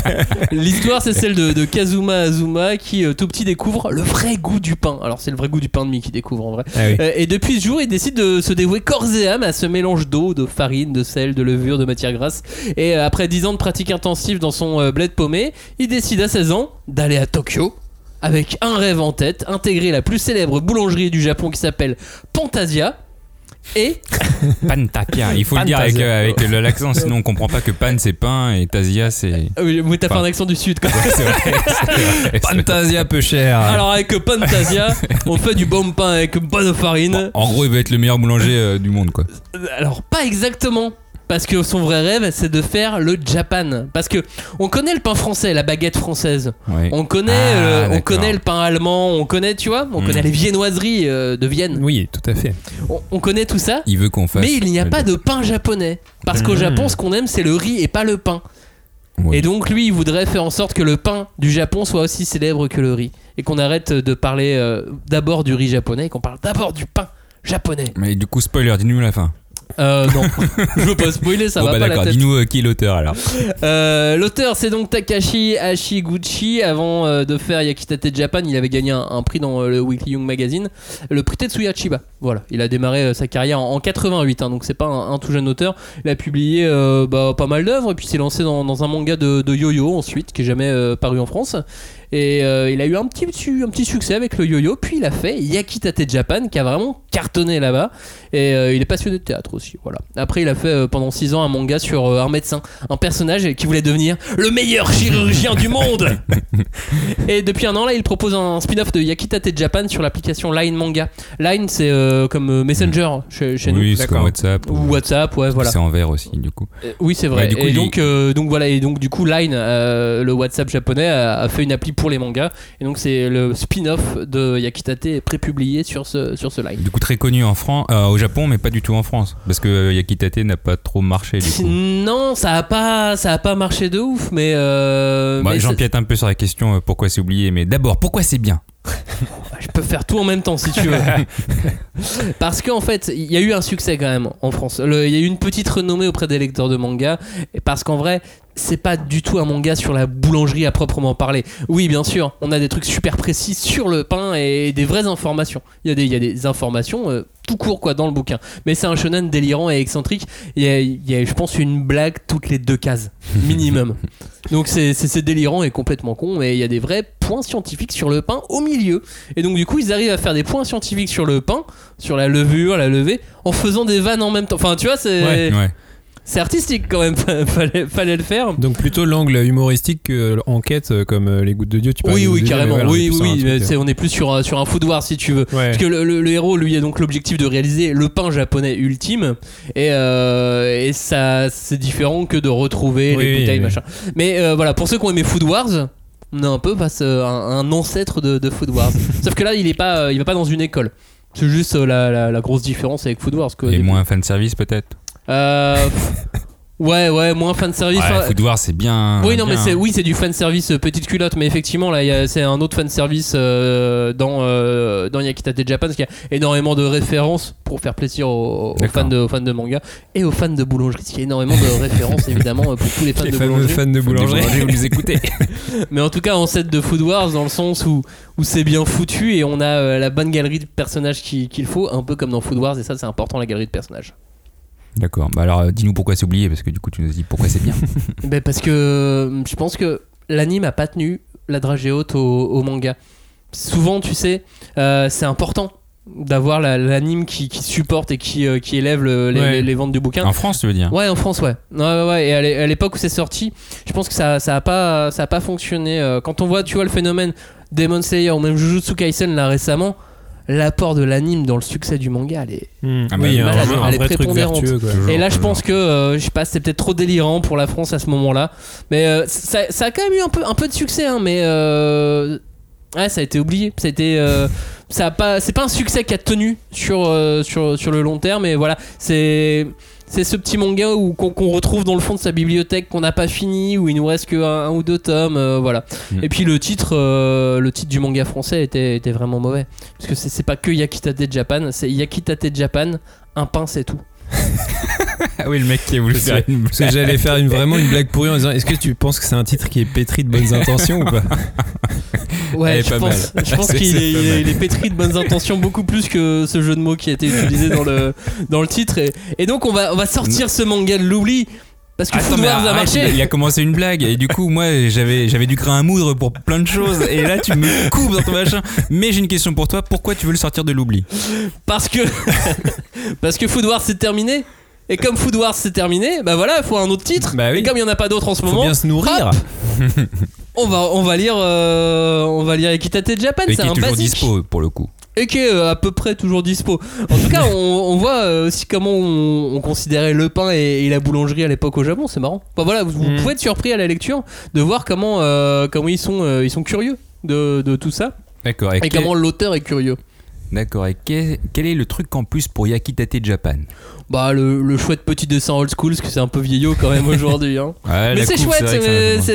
(laughs) L'histoire, c'est celle de, de Kazuma Azuma qui, euh, tout petit, découvre le vrai goût du pain. Alors, c'est le vrai goût du pain de mie qu'il découvre en vrai. Ah oui. Euh, et depuis ce jour, il décide de se dévouer corps et âme à ce mélange d'eau, de farine, de sel, de levure, de matière grasse. Et euh, après 10 ans de pratique intensive dans son euh, bled paumé, il décide à 16 ans d'aller à Tokyo avec un rêve en tête, intégrer la plus célèbre boulangerie du Japon qui s'appelle Pantasia. Et (laughs) Pantapia. Il faut le dire avec, Pantasia. euh, avec l'accent, sinon on comprend pas que pan c'est pain et tasia c'est. Ah oui, oui, t'as fait Enfin. un accent du sud quoi. C'est vrai, vrai. Fantasia (laughs) peu cher. Alors avec Pantasia, (laughs) on fait du bon pain avec bonne farine. En gros, il va être le meilleur boulanger euh, du monde, quoi. Alors pas exactement. Parce que son vrai rêve, c'est de faire le Japan. Parce que on connaît le pain français, la baguette française. On connaît, Ah, euh, on connaît le pain allemand. On connaît, tu vois, on Mm. connaît les viennoiseries euh, de Vienne. Oui, tout à fait. On, on connaît tout ça. Il veut qu'on fasse. Mais il n'y a pas de pain japonais. Parce qu'au Mm. Japon, ce qu'on aime, c'est le riz et pas le pain. Et donc lui, il voudrait faire en sorte que le pain du Japon soit aussi célèbre que le riz. Et qu'on arrête de parler euh, d'abord du riz japonais et qu'on parle d'abord du pain japonais. Mais du coup, spoiler, dis-nous la fin. Euh, non, je veux pas spoiler, ça Bon, va bah pas la d'accord, tête. dis-nous euh, qui est l'auteur alors. Euh, L'auteur, c'est donc Takashi Hashiguchi. Avant euh, de faire Yakitate Japan, il avait gagné un, un prix dans le Weekly Young Magazine, le prix Tetsuya Chiba. Voilà, il a démarré sa carrière en, en 88, hein, donc c'est pas un, un tout jeune auteur. Il a publié bah, pas mal d'œuvres et puis s'est lancé dans, dans un manga de, de yo-yo ensuite, qui est jamais paru en France. Et euh, il a eu un petit, un petit succès avec le yo-yo, puis il a fait Yakitate Japan, qui a vraiment cartonné là-bas. Et euh, il est passionné de théâtre aussi. Voilà. Après, il a fait euh, pendant 6 ans un manga sur un médecin, un personnage qui voulait devenir le meilleur chirurgien du monde. (laughs) Et depuis un an là, il propose un spin-off de Yakitate Japan sur l'application Line Manga. Line, c'est comme Messenger chez, chez nous. oui, c'est comme. WhatsApp. Ou WhatsApp, ouais, voilà. C'est en vert aussi, du coup. Oui, c'est vrai. Ouais, du coup, et donc, donc voilà, et donc du coup, Line, le WhatsApp japonais, a, a fait une appli pour les mangas. Et donc c'est le spin-off de Yakitate prépublié sur ce sur ce Line. Du coup, très connu en France, euh, au Japon, mais pas du tout en France. Parce que Yakitate n'a pas trop marché, du coup. (laughs) Non, ça a pas ça a pas marché de ouf, mais, euh, Bah, mais J'empiète un peu sur la question euh, pourquoi c'est oublié, mais d'abord, pourquoi c'est bien? (laughs) je peux faire tout en même temps si tu veux. (laughs) Parce qu'en fait, il y a eu un succès quand même en France. Il y a eu une petite renommée auprès des lecteurs de manga, parce qu'en vrai, c'est pas du tout un manga sur la boulangerie à proprement parler. Oui, bien sûr, on a des trucs super précis sur le pain et des vraies informations. Il y a des, il y a des informations euh, tout court quoi dans le bouquin. Mais c'est un shonen délirant et excentrique. Il y a, il y a, je pense, une blague toutes les deux cases minimum. (laughs) Donc c'est délirant et complètement con, mais il y a des vrais points scientifiques sur le pain au milieu. Et donc du coup, ils arrivent à faire des points scientifiques sur le pain, sur la levure, la levée, en faisant des vannes en même temps. Enfin, tu vois, c'est Ouais. Ouais. c'est artistique quand même. (laughs) fallait, fallait le faire. Donc plutôt l'angle humoristique que enquête euh, comme euh, les gouttes de Dieu. Tu parlais Oui, oui, carrément. voilà, oui, oui. mais euh, on est plus sur, un- sur un food war si tu veux. Ouais. Parce que le, le- le héros, lui, a donc l'objectif de réaliser le pain japonais ultime. Et, euh, et ça, c'est différent que de retrouver Oui, les bouteilles, oui. machin. Mais euh, voilà, pour ceux qui ont aimé Food Wars, on est un peu face à un, un ancêtre de, de Food Wars. (laughs) Sauf que là, il est pas, euh, il va pas dans une école. C'est juste euh, la, la- la grosse différence avec Food Wars. que- Et moins fan service peut-être? Euh, ouais, ouais, moins fan service. Ouais, Food Wars, c'est bien. Oui, non, mais c'est oui, c'est du fan service euh, petite culotte, mais effectivement là, c'est un autre fan service euh, dans euh, dans Yakitate Japan, parce qu'il y a énormément de références pour faire plaisir aux, fans de aux fans de manga et aux fans de boulangerie. parce qu'il y a énormément de références évidemment pour tous les fans Les de boulangerie. fans de boulangerie. vous les écoutez. (laughs) Mais en tout cas, en set de Food Wars, dans le sens où où c'est bien foutu et on a euh, la bonne galerie de personnages qui- qu'il faut, un peu comme dans Food Wars, et ça c'est important la galerie de personnages. D'accord. Bah alors, euh, dis-nous pourquoi c'est oublié, parce que du coup, tu nous dis pourquoi c'est bien. (laughs) Ben parce que euh, je pense que l'anime a pas tenu la dragée haute au, au manga. Souvent, tu sais, euh, c'est important d'avoir la- l'anime qui, qui supporte et qui, euh, qui élève le- les, Ouais. les- les ventes du bouquin. en France, tu veux dire? Ouais, en France, ouais. Ouais, ouais. Et à l'é- à l'époque où c'est sorti, je pense que ça, ça a pas, ça a pas fonctionné. Quand on voit, tu vois, le phénomène Demon Slayer ou même Jujutsu Kaisen là récemment, l'apport de l'anime dans le succès du manga, elle est, Hmm. Ah bah, oui, elle un, est- un elle est vrai truc prépondérante. vertueux. Quoi. Toujours, et là, je pense que, euh, je sais pas, c'est peut-être trop délirant pour la France à ce moment-là. Mais euh, ça, ça a quand même eu un peu, un peu de succès, hein, mais euh, ouais, ça a été oublié. Ça a été, euh, ça a pas, c'est pas un succès qui a tenu sur, euh, sur, sur le long terme. Mais voilà, c'est. C'est ce petit manga où- qu'on qu'on retrouve dans le fond de sa bibliothèque qu'on n'a pas fini, où il nous reste que un, un ou deux tomes, euh, voilà. Mm. Et puis le titre, euh, le titre du manga français était, était vraiment mauvais, parce que c'est c'est pas que Yakitate Japan, c'est Yakitate Japan, un pain c'est tout. (laughs) Ah (laughs) oui, le mec qui a voulu faire une Parce que j'allais faire une, vraiment une blague pourrie en disant Est-ce que tu penses que c'est un titre qui est pétri de bonnes intentions ou pas (laughs) Ouais, je pas pense, je pense qu'il est, pétri de bonnes intentions beaucoup plus que ce jeu de mots qui a été utilisé dans le, dans le titre. Et, et donc on va, on va sortir ce manga de l'oubli parce que Attends, mais Wars a arrête, marché. il a- Il a commencé une blague et du coup moi j'avais j'avais du grain à moudre pour plein de choses et là tu me coupes dans ton machin. Mais j'ai une question pour toi, pourquoi tu veux le sortir de l'oubli? Parce que, (laughs) parce que Food Wars c'est terminé? Et comme Food Wars c'est terminé, bah voilà, il faut un autre titre. Bah oui. Et comme il n'y en a pas d'autres en ce Faut moment, bien se nourrir. (laughs) on va, on va lire, euh, on va lire Equitate Japan. Et C'est qui est un toujours basique. dispo pour le coup. et qui est euh, à peu près toujours dispo. En tout cas, (laughs) on, on voit euh, aussi comment on, on considérait le pain et, et la boulangerie à l'époque au Japon. C'est marrant. Enfin, voilà, vous, vous Mm. pouvez être surpris à la lecture de voir comment, euh, comment ils sont, euh, ils sont curieux de, de tout ça D'accord. et Et, quel- comment l'auteur est curieux. D'accord. Et quel, quel est le truc en plus pour Yakitate Japan? Bah, le, le chouette petit dessin old school, parce que c'est un peu vieillot quand même aujourd'hui. Hein. (laughs) Ouais, mais c'est chouette,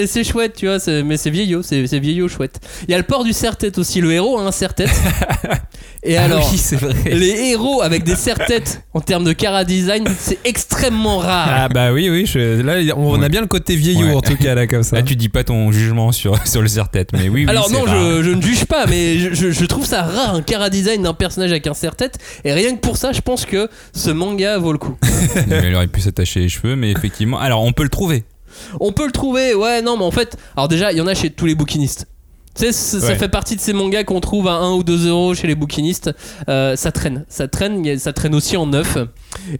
c'est- chouette, tu vois, mais c'est vieillot, c'est c'est vieillot chouette. Il y a le port du serre-tête aussi, le héros a un serre-tête. (laughs) Et Ah alors, oui, c'est vrai. (laughs) les héros avec des serre-têtes en termes de cara design, c'est extrêmement rare. Ah bah oui, oui. je- là, on Ouais. a bien le côté vieillot Ouais. en tout cas là comme ça. Là, tu dis pas ton jugement sur, sur le serre-tête, mais oui, oui. Alors non, rare. je, je ne juge pas, mais je, je- je trouve ça rare un cara design d'un personnage avec un serre-tête. Et rien que pour ça, je pense que ce manga vaut le coup. (laughs) Il aurait pu s'attacher les cheveux, mais effectivement. Alors, on peut le trouver. On peut le trouver, ouais, non, mais en fait, alors déjà, il y en a chez tous les bouquinistes. Tu sais, ça Ouais. fait partie de ces mangas qu'on trouve à 1 ou 2 euros chez les bouquinistes. Euh, ça traîne, ça traîne, ça traîne aussi en neuf.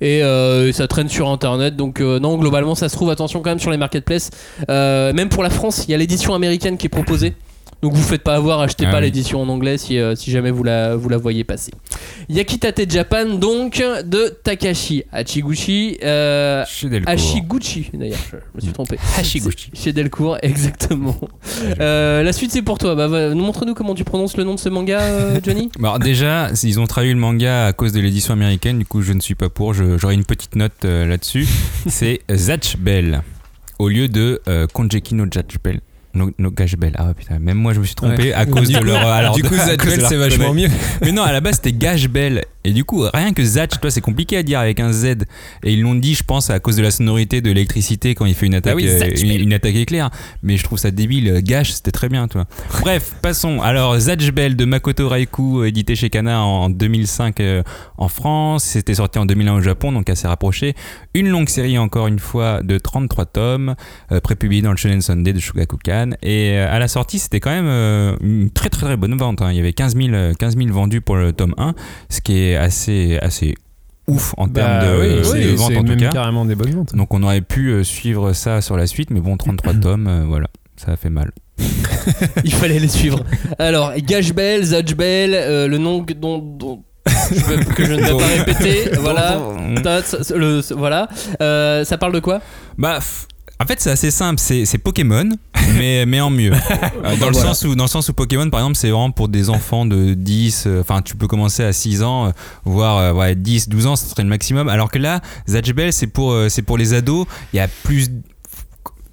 Et euh, ça traîne sur internet. Donc, euh, non, globalement, ça se trouve, attention quand même sur les marketplaces. Même pour la France, il y a l'édition américaine qui est proposée. Donc vous faites pas avoir, achetez Ah pas oui. l'édition en anglais si, euh, si jamais vous la, vous la voyez passer. Yakitate Japan, donc, de Takashi Hachiguchi. Euh, Chez Delcourt. Hashiguchi, d'ailleurs, je me suis trompé. (laughs) Hashiguchi. Chez Delcourt, (laughs) exactement. Euh, la suite, c'est pour toi. Bah, va- montre-nous comment tu prononces le nom de ce manga, (laughs) Johnny. Alors déjà, ils ont traduit le manga à cause de l'édition américaine, du coup je ne suis pas pour, j'aurai une petite note là-dessus. C'est Zatch Bell, au lieu de Konjeki no Zatch Bell. No, no Gash Bell. Ah putain, même moi je me suis trompé Ouais. à cause Du de coup- leur. alors, du coup, (laughs) Zatch Bell, c'est vachement mieux. (laughs) Mais non, à la base c'était Gash Bell. Et du coup, rien que Zatch, toi c'est compliqué à dire avec un Z. Et ils l'ont dit, je pense, à cause de la sonorité de l'électricité quand il fait une attaque, Ah oui, euh, une, attaque éclair. Mais je trouve ça débile. Gash, c'était très bien, toi. Bref, (laughs) passons. Alors, Zatch Bell de Makoto Raikou, édité chez Kana en 2005 euh, en France. C'était sorti en 2001 au Japon, donc assez rapproché. Une longue série, encore une fois, de 33 tomes, euh, prépubliée dans le Shonen Sunday de Et euh, à la sortie, c'était quand même euh, une très très très bonne vente. hein. Il y avait 15 000, euh, 15 000 vendus pour le tome 1, ce qui est assez, assez ouf en termes Bah de, oui, de oui, vente en tout même cas. carrément des bonnes ventes. Donc on aurait pu euh, suivre ça sur la suite, mais bon, 33 (coughs) tomes, euh, voilà, ça a fait mal. (laughs) Il fallait les suivre. Alors, Gash Bell, Zatch Bell, euh, le nom que, dont, dont- je veux- que je ne vais pas (laughs) répéter. Voilà. Le- voilà. Euh, ça parle de quoi? Bah, en fait, c'est assez simple. C'est Pokémon, (laughs) mais, mais en mieux. (laughs) Euh, dans, le sens où, dans le sens où Pokémon, par exemple, c'est vraiment pour des enfants de 10, euh, enfin, tu peux commencer à 6 ans, euh, voire euh, ouais, 10, 12 ans, ce serait le maximum. Alors que là, Zatch Bell, c'est pour, c'est pour les ados. Il y a plus.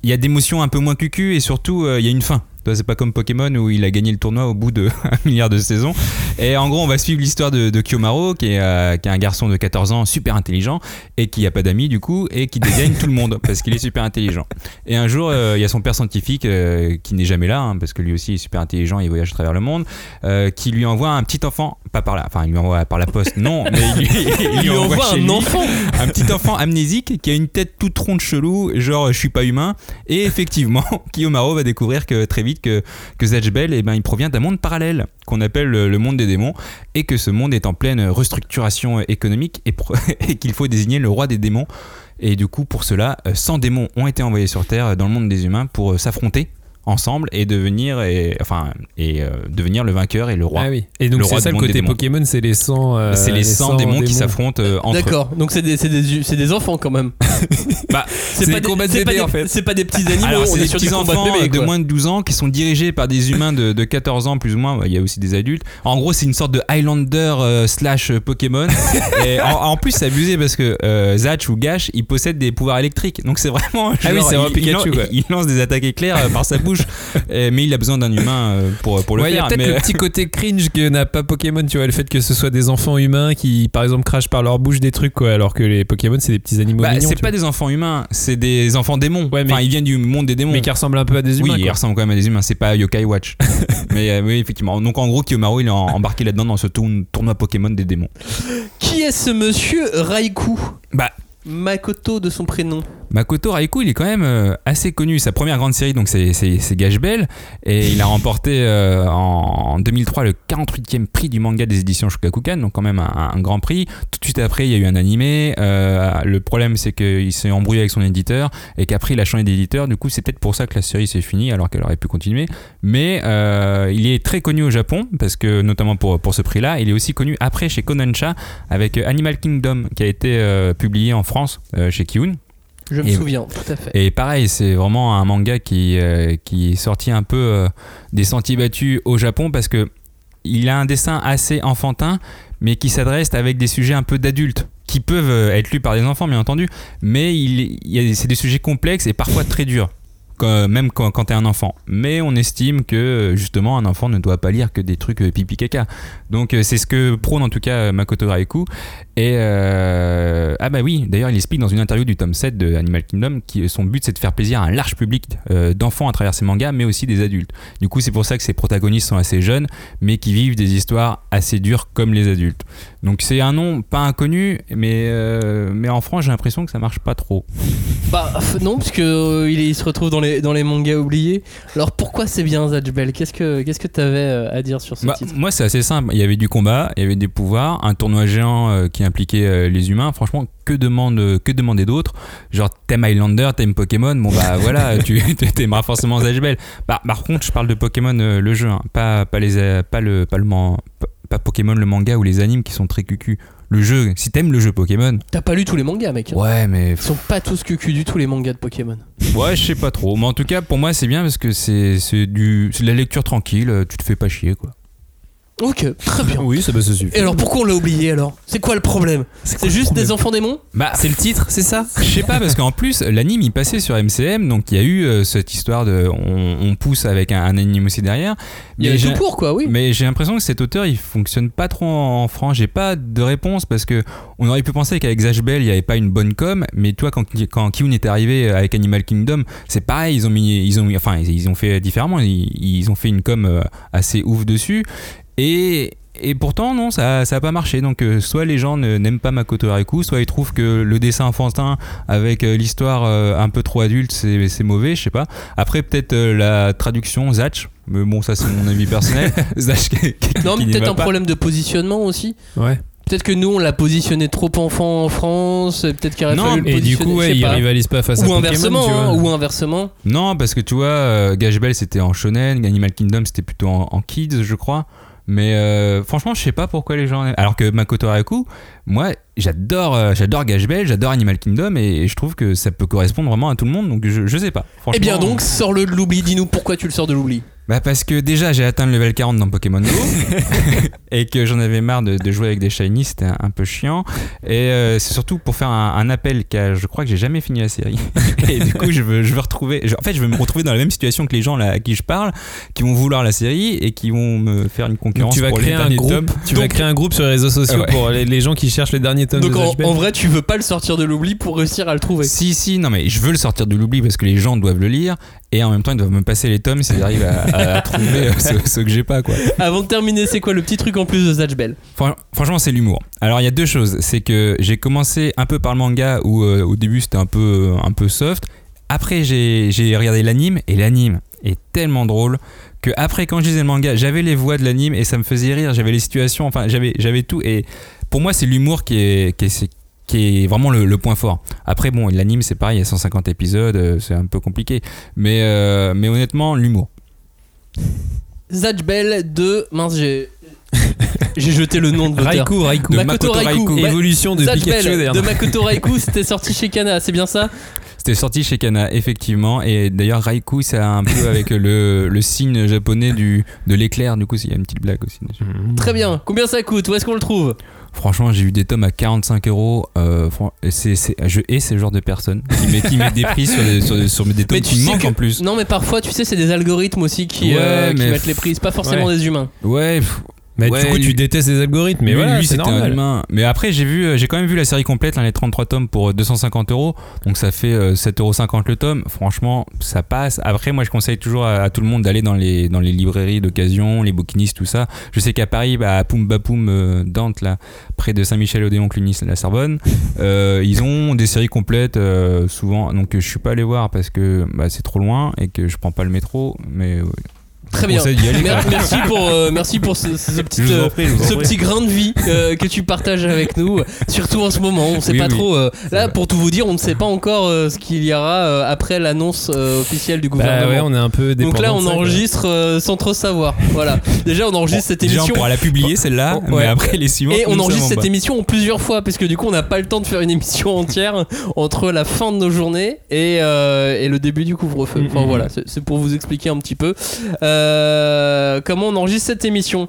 Il y a d'émotions un peu moins cucu et surtout, il y a une fin. C'est pas comme Pokémon où il a gagné le tournoi au bout de (laughs) un milliard de saisons. Et en gros, on va suivre l'histoire de, de Kiyomaro, qui est, euh, qui est un garçon de 14 ans, super intelligent, et qui a pas d'amis du coup, et qui dégaine tout le monde (laughs) parce qu'il est super intelligent. Et un jour, euh, il y a son père scientifique euh, qui n'est jamais là, hein, parce que lui aussi est super intelligent, il voyage à travers le monde, qui lui envoie un petit enfant, pas par là, enfin il lui envoie par la poste, non, (laughs) mais il lui, il Il lui envoie un lui enfant. un petit enfant amnésique qui a une tête toute ronde chelou, genre je suis pas humain. Et effectivement, Kiyomaro va découvrir que très vite que, que eh ben, il provient d'un monde parallèle qu'on appelle le le monde des démons et que ce monde est en pleine restructuration économique et, (laughs) et qu'il faut désigner le roi des démons. Et du coup, pour cela, euh, 100 démons ont été envoyés sur Terre euh, dans le monde des humains pour euh, s'affronter ensemble et devenir et enfin et euh, devenir le vainqueur et le roi. Ah oui. Et donc Le c'est roi ça le côté. Pokémon, c'est les 100 euh, C'est les 100 démons qui s'affrontent euh, entre. D'accord, donc c'est des, c'est des, c'est des enfants quand même. (laughs) Bah, c'est pas des combats de bébés, en fait. C'est pas des petits animaux, Alors, on est des sur petits des enfants de bébés. de quoi. moins de 12 ans qui sont dirigés par des humains de, de 14 ans plus ou moins. Il y a aussi des adultes. En gros, c'est une sorte de Highlander euh, slash Pokémon. (laughs) Et en, en plus, c'est abusé parce que euh, Zatch ou Gash, il possède des pouvoirs électriques. Donc c'est vraiment. Ah oui, c'est il Pikachu, il lance des attaques éclairs euh, par sa bouche. (laughs) (laughs) Et- mais il a besoin d'un humain euh, pour, pour le Ouais, il y a faire. peut-être mais- le petit (laughs) côté cringe que n'a pas Pokémon, tu vois, le fait que ce soit des enfants humains qui, par exemple, crachent par leur bouche des trucs, quoi, alors que les Pokémon, c'est des petits animaux Bah, mignons. c'est pas des enfants humains, c'est des enfants démons. Ouais, mais- enfin, ils viennent du monde des démons. mais qui ressemblent un peu à des humains. oui, ils ressemblent quand même à des humains, c'est pas Yokai Watch. (laughs) mais euh, oui, effectivement. Donc en gros, Kiyomaru, il est embarqué là-dedans dans ce tourn- tournoi Pokémon des démons. Qui est ce monsieur Raikou? Bah, Makoto de son prénom. Makoto Raikou, il est quand même euh, assez connu. Sa première grande série, donc c'est, Gash Bell, et il a (laughs) remporté euh, en 2003 le 48e prix du manga des éditions Shogakukan, donc quand même un, un grand prix. Tout de suite après, il y a eu un animé. Euh, le problème, c'est qu'il s'est embrouillé avec son éditeur et qu'après, il a changé d'éditeur. Du coup, c'est peut-être pour ça que la série s'est finie, alors qu'elle aurait pu continuer. Mais euh, il est très connu au Japon, parce que notamment pour, pour ce prix-là, il est aussi connu après chez Kodansha avec Animal Kingdom, qui a été publié en France chez Kiun. Je me Et- souviens, tout à fait. Et pareil, c'est vraiment un manga qui, euh, qui est sorti un peu euh, des sentiers battus au Japon parce que il a un dessin assez enfantin, mais qui s'adresse avec des sujets un peu d'adultes qui peuvent euh, être lus par des enfants, bien entendu, mais il, il y a- c'est des sujets complexes et parfois très durs. Quand- Même quand, quand t'es un enfant. Mais on estime que euh, justement un enfant ne doit pas lire que des trucs euh, pipi caca. Donc euh, c'est ce que prône en tout cas euh, Makoto Raikou. Et euh, ah bah oui, d'ailleurs il explique dans une interview du tome 7 de Animal Kingdom que son but c'est de faire plaisir à un large public euh, d'enfants à travers ses mangas, mais aussi des adultes. Du coup c'est pour ça que ses protagonistes sont assez jeunes, mais qui vivent des histoires assez dures comme les adultes. Donc c'est un nom pas inconnu, mais, euh, mais en France j'ai l'impression que ça marche pas trop. Bah non, parce que euh, il, est- il se retrouve dans les, dans les mangas oubliés. Alors pourquoi c'est bien Zatch Bell Qu'est-ce que qu'est-ce que t'avais euh, à dire sur ce Bah, titre? moi, c'est assez simple. Il y avait du combat, il y avait des pouvoirs, un tournoi géant euh, qui impliquait euh, les humains. Franchement, que demande, que demander d'autre? Genre, t'aimes Highlander, t'aimes Pokémon, bon bah (laughs) voilà, tu t'aimeras forcément Zajbel. Bah, par contre, je parle de Pokémon le jeu, hein, pas, pas, les, pas, le, pas, le man- pas- pas Pokémon le manga ou les animes qui sont très cucu. Le jeu, si t'aimes le jeu Pokémon, T'as pas lu tous les mangas, mec. hein ouais, mais Ils sont pas tous cucu du tout les mangas de Pokémon. ouais, je sais pas trop. Mais en tout cas, pour moi, c'est bien parce que c'est c'est du c'est de la lecture tranquille, euh, tu te fais pas chier quoi. Ok, très bien. Oui, ça, bah, ça suffit. Et alors pourquoi on l'a oublié alors? C'est quoi le problème? C'est juste des enfants démons Bah, C'est le titre, c'est ça? (laughs) Je sais pas parce qu'en plus l'anime il passait sur MCM donc il y a eu euh, cette histoire de on, on pousse avec un, un anime aussi derrière. Il y j'ai- tout pour quoi, oui. mais j'ai l'impression que cet auteur il fonctionne pas trop en France. J'ai pas de réponse parce que on aurait pu penser qu'avec Zash Bell il y avait pas une bonne com, mais toi quand quand Kyun est arrivé avec Animal Kingdom c'est pareil ils ont mis ils ont enfin ils, ils ont fait différemment ils, ils ont fait une com euh, assez ouf dessus et et pourtant, non, ça ça a pas marché. Donc, euh, soit les gens n'aiment pas Makoto Hariku, soit ils trouvent que le dessin enfantin avec euh, l'histoire euh, un peu trop adulte, c'est c'est mauvais, je sais pas. Après, peut-être euh, la traduction, Zatch, mais bon, ça c'est mon avis personnel. (laughs) Zatch, qui- qui- Non, mais peut-être un pas. problème de positionnement aussi. Ouais. Peut-être que nous on l'a positionné trop enfant en France. Peut-être qu'il aurait Non, fallu le Et du positionner. coup, ouais, il pas. rivalise pas face à Ou Pokémon, inversement, tu vois. hein, ou inversement. Non, parce que tu vois, euh, Gash Bell c'était en shonen, Animal Kingdom c'était plutôt en, en kids, je crois. Mais euh, franchement, je sais pas pourquoi les gens. Alors que Makoto Haraku, moi, j'adore, euh, j'adore Gash Bell, j'adore Animal Kingdom, et, et je trouve que ça peut correspondre vraiment à tout le monde. Donc je, je sais pas. Eh bien donc, sors-le de l'oubli. Dis-nous pourquoi tu le sors de l'oubli. Bah parce que déjà j'ai atteint le level 40 dans Pokémon Go (laughs) et que j'en avais marre de, de jouer avec des shiny, c'était un, un peu chiant. Et euh, c'est surtout pour faire un, un appel car je crois que j'ai jamais fini la série. (laughs) et du coup je veux, je veux retrouver, je- en fait je veux me retrouver dans la même situation que les gens là, à qui je parle, qui vont vouloir la série et qui vont me faire une Donc concurrence tu vas pour créer les un groupe, tomes. tu vas Donc- créer un groupe sur les réseaux sociaux Ouais. pour les, les gens qui cherchent les derniers tomes Donc de en, en vrai, tu veux pas le sortir de l'oubli pour réussir à le trouver. Si si non mais je veux le sortir de l'oubli parce que les gens doivent le lire et en même temps ils doivent me passer les tomes s'ils arrivent à, à- à trouver euh, ceux, ceux que j'ai pas quoi. Avant de terminer, c'est quoi le petit truc en plus de Zatch Bell? Fran- Franchement, c'est l'humour. Alors, il y a deux choses. C'est que j'ai commencé un peu par le manga où euh, au début c'était un peu, un peu soft. Après, j'ai j'ai regardé l'anime et l'anime est tellement drôle que après, quand je lisais le manga, j'avais les voix de l'anime et ça me faisait rire. J'avais les situations, enfin, j'avais j'avais tout. Et pour moi, c'est l'humour qui est, qui est, qui est vraiment le, le point fort. Après, bon, l'anime, c'est pareil, il y a 150 épisodes, euh, c'est un peu compliqué. Mais, euh, mais honnêtement, l'humour. Zatch Bell de. Mince, j'ai. j'ai jeté le nom de. Raikou, Raikou. De Makoto Makoto Raikou. Raikou. Évolution de Zatch Pikachu Bell de Makoto Raikou, c'était sorti chez Kana, c'est bien ça? C'était sorti chez Kana, effectivement. Et d'ailleurs, Raikou, c'est un peu (laughs) avec le, le signe japonais du, de l'éclair. Du coup, il y a une petite blague aussi. dessus. Très bien. Combien ça coûte? Où est-ce qu'on le trouve? Franchement, j'ai eu des tomes à 45 euros. euh, c'est- je hais ce genre de personnes qui mettent, qui mettent des (laughs) prix sur, des- sur, des- sur des tomes qui manquent que- en plus. Non, mais parfois, tu sais, c'est des algorithmes aussi qui, Ouais, euh, qui mettent les prix. C'est pas forcément Ouais. des humains. Ouais, pff, Mais Ouais, du coup, tu détestes les algorithmes. Mais lui, voilà, lui, c'est normal. humain. Mais après, j'ai vu, euh, j'ai quand même vu la série complète, hein, les 33 tomes pour euh, 250 euros. Donc ça fait euh, 7,50 le tome. Franchement, ça passe. Après, moi, je conseille toujours à, à tout le monde d'aller dans les, dans les librairies d'occasion, les bouquinistes, tout ça. Je sais qu'à Paris, bah, à Poum euh, Dante, là, près de Saint-Michel-Odéon, Cluny, la Sorbonne, (laughs) euh, ils ont des séries complètes euh, souvent. Donc euh, je suis pas allé voir parce que bah, c'est trop loin et que je prends pas le métro. Mais euh, Très bien. merci pour, euh, merci pour ce, ce- ce petit, euh, prie, ce petit grain de vie euh, que tu partages avec nous. Surtout en ce moment, on sait Oui, pas oui. trop. là, pour tout vous dire, on ne sait pas encore ce qu'il y aura après l'annonce officielle du gouvernement. Bah ouais, on est un peu Donc là, on enregistre sans trop savoir. Voilà. (laughs) Déjà, on enregistre cette Déjà, on émission. pourra la publier celle-là, Ouais. mais après les suivantes. Et on enregistre cette émission en plusieurs fois parce que du coup on n'a pas le temps de faire une émission entière entre la fin de nos journées et, et le début du couvre-feu. Enfin Mhm. voilà, c'est c'est pour vous expliquer un petit peu euh, comment on enregistre cette émission.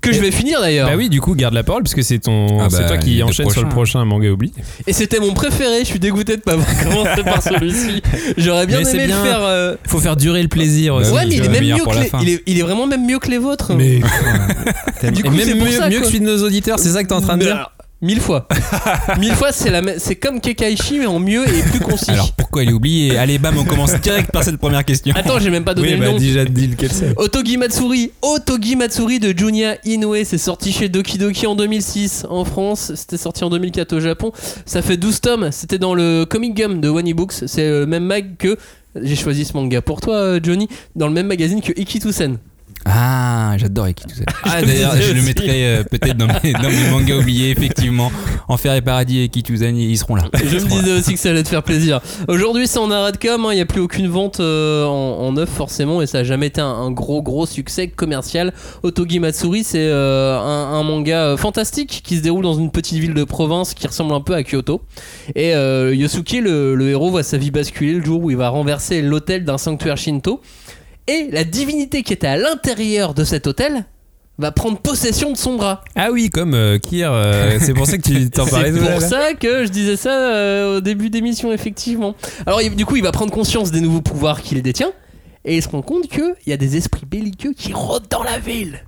que je vais finir d'ailleurs. Bah oui, du coup, garde la parole puisque c'est ton, Ah c'est bah, toi qui enchaîne sur le prochain. manga oublié. Et c'était mon préféré. Je suis dégoûté de pas avoir (laughs) commencé par celui-ci. J'aurais bien Mais aimé bien. le faire. euh, Faut faire durer le plaisir Bah aussi. Ouais, mais il est même mieux que les- il est, il est vraiment même mieux que les vôtres. Mais Du coup, c'est même pour mieux, ça, mieux que celui de nos auditeurs, c'est ça que t'es en train de dire? alors, Mille fois. (laughs) Mille fois, c'est la, c'est comme Kekaishi, mais en mieux et plus concis. Alors pourquoi il est oublié Allez, bam, on commence direct par cette première question. Attends, j'ai même pas donné Oui, le bah nom. déjà lequel c'est. Otogi Matsuri, Otogi Matsuri de Junya Inoue, c'est sorti chez Doki Doki en 2006 en France, c'était sorti en 2004 au Japon. Ça fait 12 tomes, c'était dans le Comic Gum de Wani Books, c'est le même mag que j'ai choisi ce manga pour toi euh, Johnny, dans le même magazine que Ikitusen. Ah, j'adore Eki tout ça. Ah, Je d'ailleurs, je le mettrai euh, peut-être dans mes, dans mes mangas oubliés, effectivement. Enfer et Paradis et Kituzani, ils seront là. Je me disais aussi que ça allait te faire plaisir. Aujourd'hui, c'est en arrêt de com, hein, il n'y a plus aucune vente euh, en, en neuf forcément, et ça n'a jamais été un, un gros gros succès commercial. Otogi Matsuri, c'est euh, un, un manga euh, fantastique qui se déroule dans une petite ville de province qui ressemble un peu à Kyoto. Et euh, Yosuke, le, le héros, voit sa vie basculer le jour où il va renverser l'hôtel d'un sanctuaire Shinto. Et la divinité qui était à l'intérieur de cet hôtel va prendre possession de son bras. Ah oui, comme euh, Kier, euh, c'est pour ça que tu (laughs) t'en parlais C'est pour ça que je disais ça euh, au début d'émission, effectivement. Alors, il- du coup, il va prendre conscience des nouveaux pouvoirs qu'il détient. Et il se rend compte qu'il y a des esprits belliqueux qui rôdent dans la ville.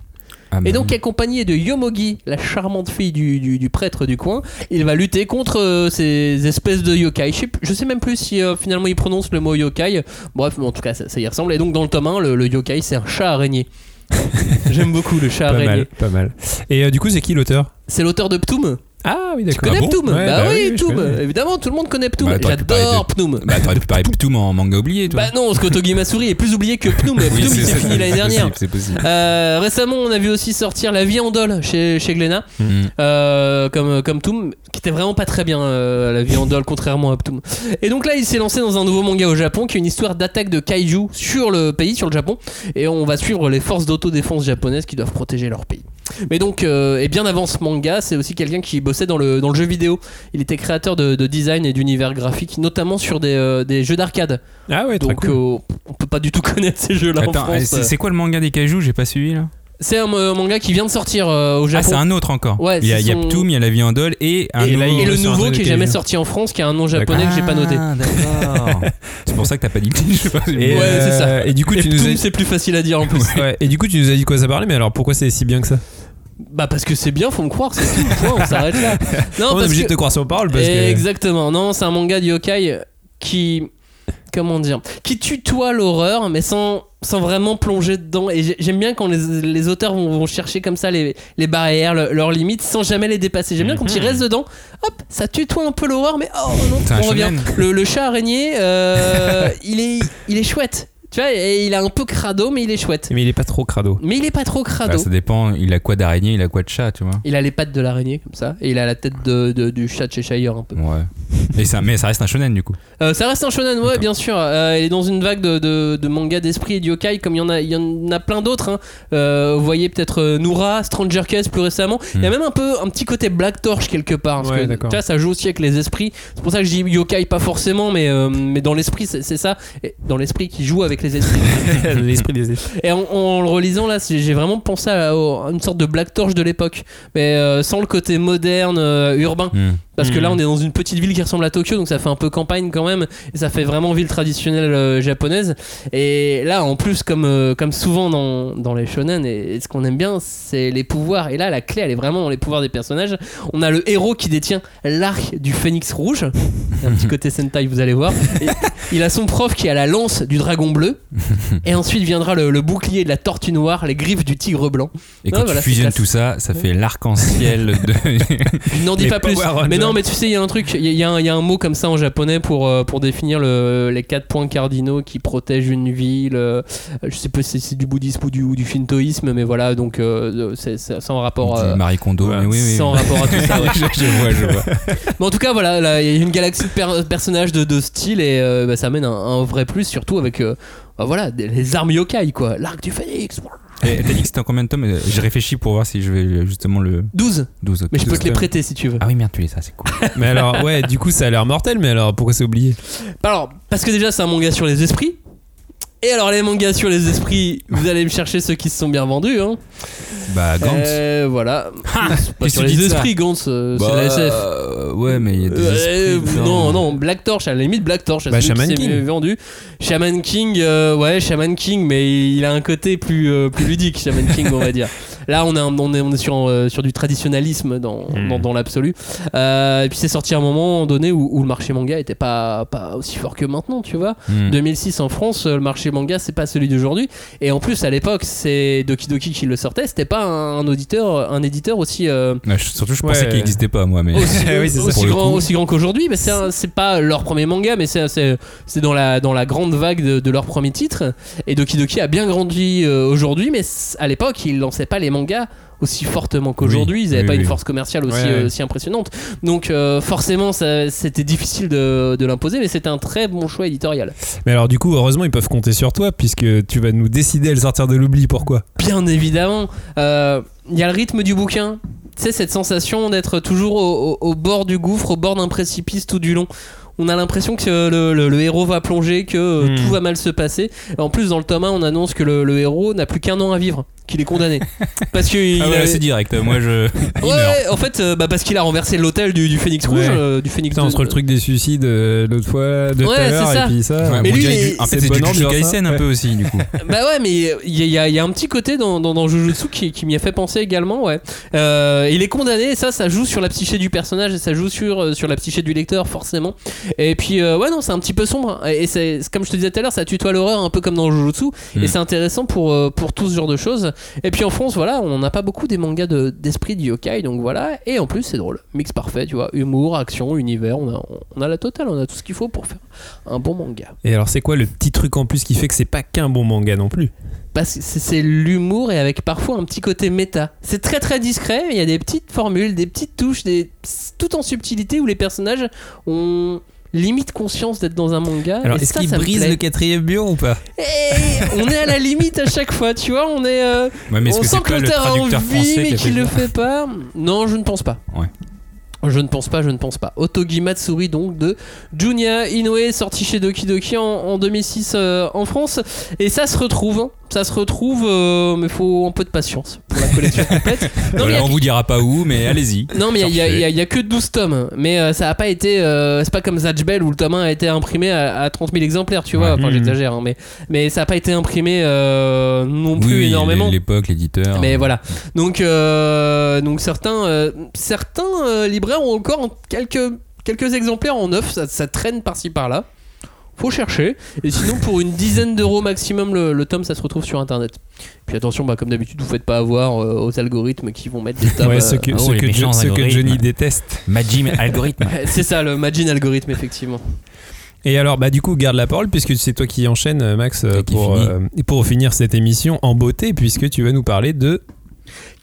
Ah, Et donc, accompagné de Yomogi, la charmante fille du, du- du prêtre du coin, il va lutter contre euh, ces espèces de yokai. Je sais, je sais même plus si euh, finalement il prononce le mot yokai. Bref, mais en tout cas, ça, ça y ressemble. Et donc, dans le tome 1, le, le yokai, c'est un chat araignée. (laughs) J'aime beaucoup le chat Pas araignée. mal, pas mal. Et euh, du coup, c'est qui l'auteur? C'est l'auteur de Ptoum. Ah oui, Tu d'accord. connais Ah bon Ptoum Ouais, Bah, bah oui, oui, Ptoum. Évidemment, tout le monde connaît Ptoum. Bah, J'adore de- Ptoum. Bah, t'aurais pu parler Ptoum en manga oublié, toi. Bah non, parce que Togi Masuri est plus oublié que Ptoum. (laughs) Ptoum, il s'est fini l'année dernière. C'est possible. Euh, récemment, on a vu aussi sortir La vie en dol chez, chez Glénat, Mm. euh, comme, comme Ptoum, qui était vraiment pas très bien, euh, La vie en dol, contrairement à Ptoum. Et donc là, il s'est lancé dans un nouveau manga au Japon, qui est une histoire d'attaque de kaiju sur le pays, sur le Japon. Et on va suivre les forces d'autodéfense japonaises qui doivent protéger leur pays. Mais donc, euh, et bien avant ce manga, c'est aussi quelqu'un qui bossait dans le, dans le jeu vidéo. Il était créateur de, de design et d'univers graphique, notamment sur des, euh, des jeux d'arcade. Ah ouais, très Donc cool. euh, on peut pas du tout (laughs) connaître ces jeux-là en Attends, France. c'est c'est quoi le manga des kaijus J'ai pas suivi là. C'est un euh, manga qui vient de sortir euh, au Ah, Japon. c'est un autre encore. Ouais, il y a, c'est il y a son- Ptoum, il y a La vie en dol et un Et nouveau- et le nouveau qui est jamais sorti en France, qui a un nom japonais que j'ai pas noté. Ah, d'accord. (laughs) c'est pour ça que t'as pas dit je sais pas. Et, ouais, c'est ça. euh, Et du coup, Et tu nous Ptoum, as c'est plus facile à dire en plus. Ouais, et du coup, tu nous as dit quoi ça parlait, mais alors pourquoi c'est si bien que ça? Bah parce que c'est bien, faut me croire, c'est tout. Point, on s'arrête là. (laughs) Non, On est obligé que... de te croire sur parole parce que. Exactement. Non, c'est un manga de yokai qui comment dire, qui tutoie l'horreur, mais sans sans vraiment plonger dedans. Et j'ai- j'aime bien quand les, les auteurs vont, vont chercher comme ça les, les barrières, le- leurs limites, sans jamais les dépasser. J'aime bien quand ils restent dedans. Hop, ça tutoie un peu l'horreur, mais oh non, on revient. Le, le chat araignée, euh, il est il est chouette. Tu vois, et il a un peu crado, mais il est chouette. Mais il est pas trop crado. Mais il est pas trop crado. Bah, ça dépend, il a quoi d'araignée, il a quoi de chat, tu vois. Il a les pattes de l'araignée comme ça, et il a la tête de, de- du chat de Cheshire un peu. Ouais. Et ça, mais ça reste un shonen du coup. Euh, ça reste un shonen, ouais, bien sûr. Euh, il est dans une vague de, de, de mangas d'esprit et de yokai, comme il y en a, il y en a plein d'autres. hein. Euh, vous voyez peut-être euh, Noura, Stranger Case plus récemment. Il y a Hmm. même un peu un petit côté Black Torch quelque part. Parce Ouais, que, d'accord. tu vois, ça joue aussi avec les esprits. C'est pour ça que je dis yokai, pas forcément, mais, euh, mais dans l'esprit, c'est c'est ça. Et dans l'esprit qui joue avec les esprits. (laughs) L'esprit des esprits. Et en, en le relisant là, j'ai vraiment pensé à, à une sorte de Black Torch de l'époque, mais euh, sans le côté moderne, euh, urbain. Hmm. Parce que là, on est dans une petite ville qui ressemble à Tokyo, donc ça fait un peu campagne quand même, et ça fait vraiment ville traditionnelle euh, japonaise. Et là, en plus, comme, euh, comme souvent dans, dans les shonen, et, et ce qu'on aime bien, c'est les pouvoirs. Et là, la clé, elle est vraiment dans les pouvoirs des personnages. On a le héros qui détient l'arc du phénix rouge, un petit (laughs) côté Sentai, vous allez voir. Et il a son prof qui a la lance du dragon bleu, et ensuite viendra le, le bouclier de la tortue noire, les griffes du tigre blanc. Et Ouais, quand voilà, tu fusionnes tout ça, ça fait l'arc-en-ciel de. (laughs) N'en dis pas plus. Mais non, mais tu sais, il y a un truc, il y, y a un- il y a un mot comme ça en japonais pour, euh, pour définir le, les quatre points cardinaux qui protègent une ville. euh, je sais pas si c'est du bouddhisme ou du, ou du shintoïsme, mais voilà, donc euh, c'est sans rapport. euh, Marie Kondo, ouais, mais oui, oui. sans rapport à tout ça. ouais. (laughs) je, je vois, je vois. Mais en tout cas, voilà, là, il y a une galaxie de per- personnages de, de style et euh, bah, ça amène un, un vrai plus, surtout avec euh, bah, voilà, des- les armes yokai, quoi. L'arc du phénix. Et T'as dit que c'était en combien de tomes J'ai réfléchi pour voir si je vais justement le 12. 12. ok. Mais je peux te les prêter si tu veux. Ah oui, merde, tu les ça, c'est cool. Mais alors, ouais, du coup, ça a l'air mortel, mais alors pourquoi c'est oublié? Alors, parce que déjà, c'est un manga sur les esprits. Et alors les mangas sur les esprits, vous allez me chercher ceux qui se sont bien vendus. Hein. Bah, Gantz. Euh, voilà. Ah, C'est pas sur les esprits, Gantz, euh, c'est Bah, la SF. euh, ouais, mais il y a des Euh, esprits. non, non, Black Torch, à la limite Black Torch, Bah, Shaman King. vendu. Shaman King, euh, ouais, Shaman King, mais il a un côté plus, euh, plus ludique, Shaman King, on va dire. Là, on est, un- on est, on est sur, euh, sur du traditionnalisme dans, Hmm. dans, dans l'absolu. Euh, et puis c'est sorti à un moment donné où, où le marché manga était pas, pas aussi fort que maintenant, tu vois. Hmm. 2006 en France, le marché manga, c'est pas celui d'aujourd'hui. Et en plus, à l'époque, c'est Doki Doki qui le sortait. C'était pas un, un auditeur, un éditeur aussi. euh, Ouais, surtout, je pensais Ouais. qu'il n'existait pas, moi. Mais... aussi, (laughs) Oui, ça. grand, coup. aussi grand qu'aujourd'hui, mais c'est un- c'est pas leur premier manga, mais c'est c'est- c'est dans la, dans la grande vague de, de leur premier titre. Et Doki Doki a bien grandi euh, aujourd'hui, mais à l'époque, ils lançaient pas les mangas aussi fortement qu'aujourd'hui. Oui, ils avaient oui, pas une force commerciale aussi, Ouais, ouais. euh, aussi impressionnante. Donc euh, forcément, c'était difficile de, de l'imposer, mais c'était un très bon choix éditorial. Mais alors, du coup, heureusement, ils peuvent compter sur toi puisque tu vas nous décider à le sortir de l'oubli. Pourquoi? Bien évidemment, euh, il y a le rythme du bouquin. Tu sais, cette sensation d'être toujours au, au- au bord du gouffre, au bord d'un précipice tout du long. On a l'impression que le, le- le héros va plonger, que Hmm. tout va mal se passer. En plus, dans le tome 1, on annonce que le, le héros n'a plus qu'un an à vivre, qu'il est condamné. (laughs) Parce que il Ah ouais, avait- c'est direct. Moi, je. Ouais, meurt. en fait, euh, bah, parce qu'il a renversé l'hôtel du, du Phénix Rouge, Ouais. euh, du Putain, de- entre le truc des suicides euh, l'autre fois, de tout Ouais, ça. et puis ça. Ouais, Mais lui, il- en fait, c'est du Kaisen hein. un peu aussi, du coup. (laughs) Bah ouais, mais il y, a- y y un petit côté dans, dans, dans Jujutsu qui, qui m'y a fait penser également, ouais. Euh, il est condamné, et ça, ça joue sur la psyché du personnage et ça joue sur, sur la psyché du lecteur, forcément. Et puis, ouais, non, c'est un petit peu sombre. Et c'est comme je te disais tout à l'heure, ça tutoie l'horreur un peu comme dans Jujutsu. Mm. Et c'est intéressant pour, pour tout ce genre de choses. Et puis en France, voilà, on n'a pas beaucoup des mangas de- d'esprit de, yokai, donc voilà. Et en plus, c'est drôle. Mix parfait, tu vois. Humour, action, univers, on a, on a la totale, on a tout ce qu'il faut pour faire un bon manga. Et alors, c'est quoi le petit truc en plus qui fait que c'est pas qu'un bon manga non plus? Parce que c'est l'humour et avec parfois un petit côté méta. C'est très très discret, il y a des petites formules, des petites touches, des... tout en subtilité où les personnages ont limite conscience d'être dans un manga. Alors, est-ce qu'il brise le quatrième mur ou pas Et on est à la limite à chaque fois, tu vois, on est... euh, Ouais, mais est-ce on sent que l'auteur a envie, mais qu'il le (laughs) fait pas. Non, je ne pense pas. Ouais. Je ne pense pas, je ne pense pas. Otogi Matsuri, donc de Junya Inoue, sorti chez Doki Doki en, en 2006 euh, en France. Et ça se retrouve, hein. ça se retrouve, euh, mais faut un peu de patience pour la collection (laughs) complète. Non, mais a- on vous dira pas où, mais allez-y. non, mais il y, y y a que 12 tomes. Mais euh, ça a pas été. euh, c'est pas comme Zatchbell où le tome 1 a été imprimé à, à 30 000 exemplaires, tu vois. Enfin, Mhm. j'exagère, hein, mais, mais ça a pas été imprimé non plus Oui, énormément. L'époque, l'éditeur. Mais voilà. Donc, donc certains, certains euh, libraires ont encore quelques, quelques exemplaires en neuf. Ça, ça traîne par-ci par-là. Faut chercher. Et sinon, pour une dizaine d'euros maximum, le, le tome, ça se retrouve sur internet. Puis attention, bah, comme d'habitude, vous faites pas avoir euh, aux algorithmes qui vont mettre des tomes. Ouais, euh, ceux que, ah ouais, ceux les que. Johnny déteste. Majim algorithme. (laughs) C'est ça, le Magin algorithme, effectivement. Et alors, bah, du coup, garde la parole, puisque c'est toi qui enchaîne, euh, Max, euh, pour, euh, pour finir cette émission en beauté, puisque tu vas nous parler de.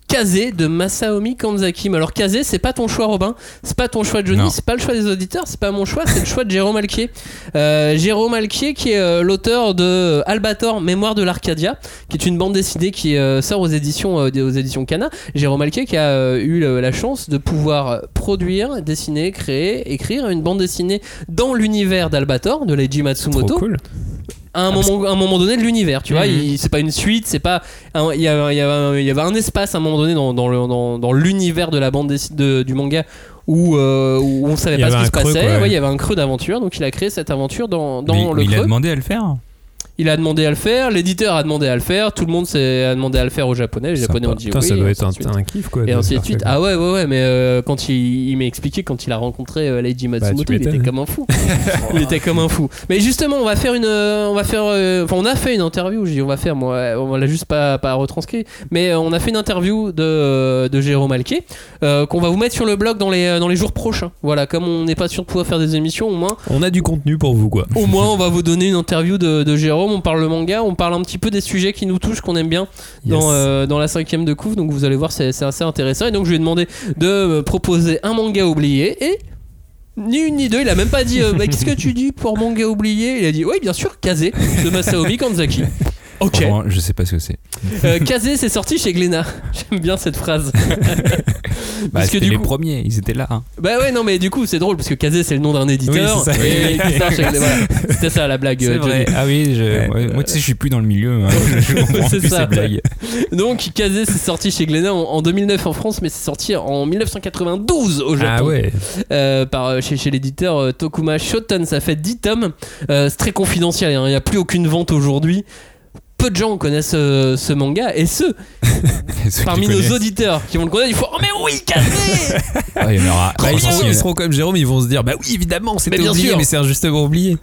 Kazé de Masaomi Kanzaki. Mais alors Kazé, c'est pas ton choix Robin, c'est pas ton choix Johnny, c'est pas le choix des auditeurs, c'est pas mon choix, c'est le choix de Jérôme Alquier. Euh, Jérôme Alquier qui est euh, l'auteur de Albator, Mémoire de l'Arcadia, qui est une bande dessinée qui euh, sort aux éditions euh, aux éditions Kana. Jérôme Alquier qui a euh, eu la chance de pouvoir produire, dessiner, créer, écrire une bande dessinée dans l'univers d'Albator de Leiji Matsumoto Trop cool. À un, moment, à un moment donné de l'univers, tu vois. Mhm. C'est pas une suite, c'est pas. Il y, a- il y, avait- il y avait un espace à un moment donné dans, dans le- dans- dans l'univers de la bande de- du manga où, euh, où on savait pas ce qui se creux, passait. quoi, ouais. Ouais, il y avait un creux d'aventure, donc il a créé cette aventure dans, dans Mais- le mais il a creux. demandé à le faire. Il a demandé à le faire, l'éditeur a demandé à le faire, tout le monde s'est a demandé à le faire aux japonais. Les japonais ont dit Putain, oui. ça doit être un, un kiff, quoi. Et ainsi de suite. Ah ouais, ouais, ouais, mais euh, quand il, il m'a expliqué, quand il a rencontré euh, Leiji Matsumoto, il était comme un fou. (laughs) il était comme un fou. Mais justement, on va faire une. euh, on va faire. euh, Enfin, on a fait une interview, je dis on va faire, moi, on l'a juste pas, pas retranscrit, mais on a fait une interview de, de Jérôme Alquier euh, qu'on va vous mettre sur le blog dans les, dans les jours prochains. Voilà, comme on n'est pas sûr de pouvoir faire des émissions, au moins, On a du contenu pour vous, quoi. au moins on va vous donner une interview de, de Jérôme. On parle le manga, on parle un petit peu des sujets qui nous touchent, qu'on aime bien dans, euh, dans la cinquième de couve. Donc vous allez voir, c'est assez intéressant. Et donc je lui ai demandé de me proposer un manga oublié et. Ni une ni deux, il a même pas dit euh, Bah, qu'est-ce que tu dis pour manga oublié? Il a dit oui bien sûr Kazé de Masaomi Kanzaki. Ok. Franchement, je sais pas ce que c'est. Euh, Kazé, c'est sorti chez Glénat. (laughs) J'aime bien cette phrase. (laughs) Bah, Parce que du les coup- premiers, ils étaient là. hein. Bah ouais, non, mais du coup, c'est drôle parce que Kazé, c'est le nom d'un éditeur. Oui, ça. et. Voilà. C'était ça la blague. euh. Ah oui, je- ouais, moi tu sais, je suis plus dans le milieu. hein. (laughs) C'est ça. ces. Donc, Kazé, c'est sorti chez Glénat en, en 2009 en France, mais c'est sorti en 1992 au Japon. Ah ouais. Euh, par, chez, chez l'éditeur Tokuma Shoten. Ça fait 10 tomes. C'est très confidentiel, hein. il n'y a plus aucune vente aujourd'hui. Peu de gens connaissent euh, ce manga et (laughs) ceux parmi nos auditeurs qui vont le connaître, il faut Oh, mais oui, Kazé (laughs) Ah, il y en aura. Bah, ils, seront, ils comme Jérôme, ils vont se dire bah oui évidemment c'était bien oublié sûr. mais c'est injustement oublié.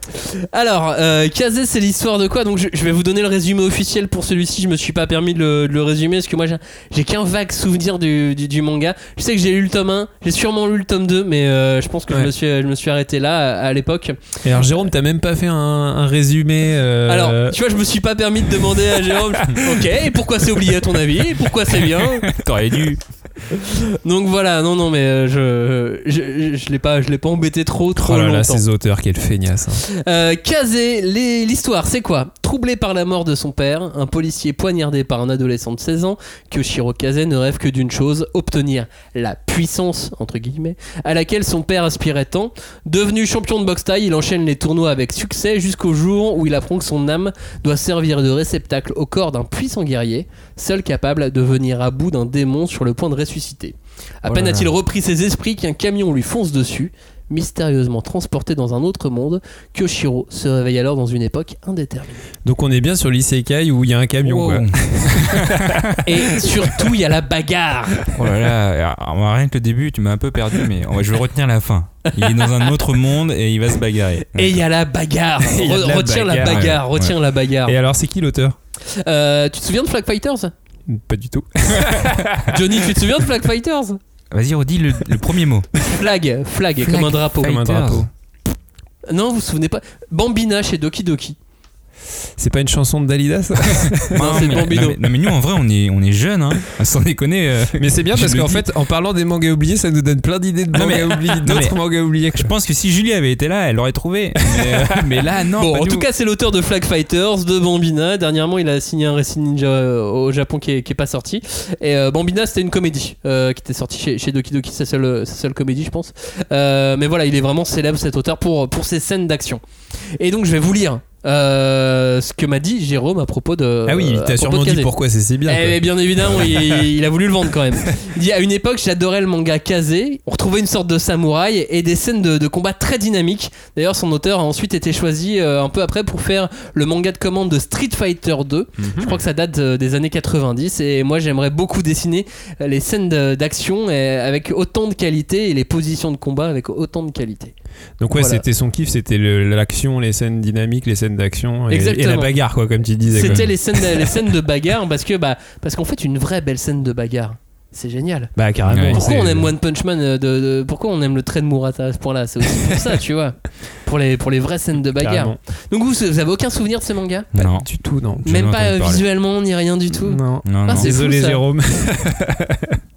Alors, euh, Kazé, c'est l'histoire de quoi? Donc, je, je vais vous donner le résumé officiel pour celui-ci. Je me suis pas permis de le, de le résumer parce que moi, j'ai- qu'un vague souvenir du, du, du manga. Je sais que j'ai lu le tome 1, j'ai sûrement lu le tome 2, mais euh, je pense que je, me suis, je me suis arrêté là à, à l'époque. Et alors Jérôme t'as même pas fait un, un résumé. euh, Alors, tu vois, je me suis pas permis de demander à Jérôme, (laughs) ok, et pourquoi c'est oublié à ton avis? Et pourquoi c'est bien? T'aurais dû. Donc voilà, non, non, mais euh, je, je, je l'ai pas, je l'ai pas embêté trop, trop Oh là là longtemps. ces auteurs quelle feignasse. hein. Euh, Kazé, l'histoire, c'est quoi? Troublé par la mort de son père, un policier poignardé par un adolescent de 16 ans, Kyoshiro Kaze ne rêve que d'une chose, obtenir la puissance, entre guillemets, à laquelle son père aspirait tant. Devenu champion de boxe taille, il enchaîne les tournois avec succès jusqu'au jour où il apprend que son âme doit servir de réceptacle au corps d'un puissant guerrier, seul capable de venir à bout d'un démon sur le point de ressusciter. À Oh peine a-t-il repris ses esprits qu'un camion lui fonce dessus. Mystérieusement transporté dans un autre monde, Kyoshiro se réveille alors dans une époque indéterminée. Donc on est bien sur l'isekai où il y a un camion Wow. quoi. (laughs) Et surtout, il y a la bagarre. Oh là là, alors, rien que le début, tu m'as un peu perdu, mais je vais retenir la fin. Il est dans un autre monde et il va se bagarrer. Et il y a la bagarre. (laughs) Re- la retiens la bagarre, ouais. retiens la bagarre. Et alors c'est qui l'auteur? Euh, tu te souviens de Flag Fighters? Pas du tout. (laughs) Johnny, tu te souviens de Flag Fighters? Vas-y, redis le, le premier mot. (laughs) Flag, flag, comme un drapeau. Comme un drapeau. Non, vous vous souvenez pas? Bambina chez Doki Doki. C'est pas une chanson de Dalida ça (laughs) Non, c'est Bambino. non, mais- non, mais nous, en vrai, on est, on est jeunes, hein. (laughs) Sans déconner. euh, Mais c'est bien parce qu'en fait en parlant des mangas oubliés ça nous donne plein d'idées de mangas oubliés, d'autres mangas oubliés. Je pense que si Julie avait été là, elle l'aurait trouvé. (laughs) Mais, euh, mais là, non. bon, en nous. tout cas, c'est l'auteur de Flag Fighters, de Bambina. Dernièrement, il a signé un récit ninja euh, au Japon qui est, qui est pas sorti. Et euh, Bambina, c'était une comédie qui était sortie chez, chez Doki Doki, sa seule, sa seule comédie, je pense. Mais voilà, il est vraiment célèbre cet auteur pour, pour ses scènes d'action. Et donc, je vais vous lire euh, ce que m'a dit Jérôme à propos de. Ah oui, il à t'a sûrement dit pourquoi c'est si bien. Eh bien évidemment, (laughs) il, il a voulu le vendre quand même. Il dit à une époque, j'adorais le manga Kazé. On retrouvait une sorte de samouraï et des scènes de, de combat très dynamiques. D'ailleurs, son auteur a ensuite été choisi euh, un peu après pour faire le manga de commande de Street Fighter 2. Je crois que ça date euh, des années 90 et moi j'aimerais beaucoup dessiner euh, les scènes d'action euh, avec autant de qualité et les positions de combat avec autant de qualité. Donc ouais, Voilà. c'était son kiff, c'était le- l'action, les scènes dynamiques, les scènes d'action et, la bagarre quoi comme tu disais. C'était les scènes, les scènes de bagarre parce que bah parce qu'en fait une vraie belle scène de bagarre, c'est génial. Bah carrément. Ouais, Pourquoi on aime One Punch Man euh, de, de- Pourquoi on aime le trait de Murata à ce point-là? C'est aussi pour ça, tu vois. Pour les, pour les vraies scènes de bagarre. Carrément. Donc vous, vous avez aucun souvenir de ces mangas? Pas Non. du tout, non. Même pas euh, visuellement, ni rien du tout. Non. Non, Ah, non. c'est Désolé fou. Jérôme. (laughs)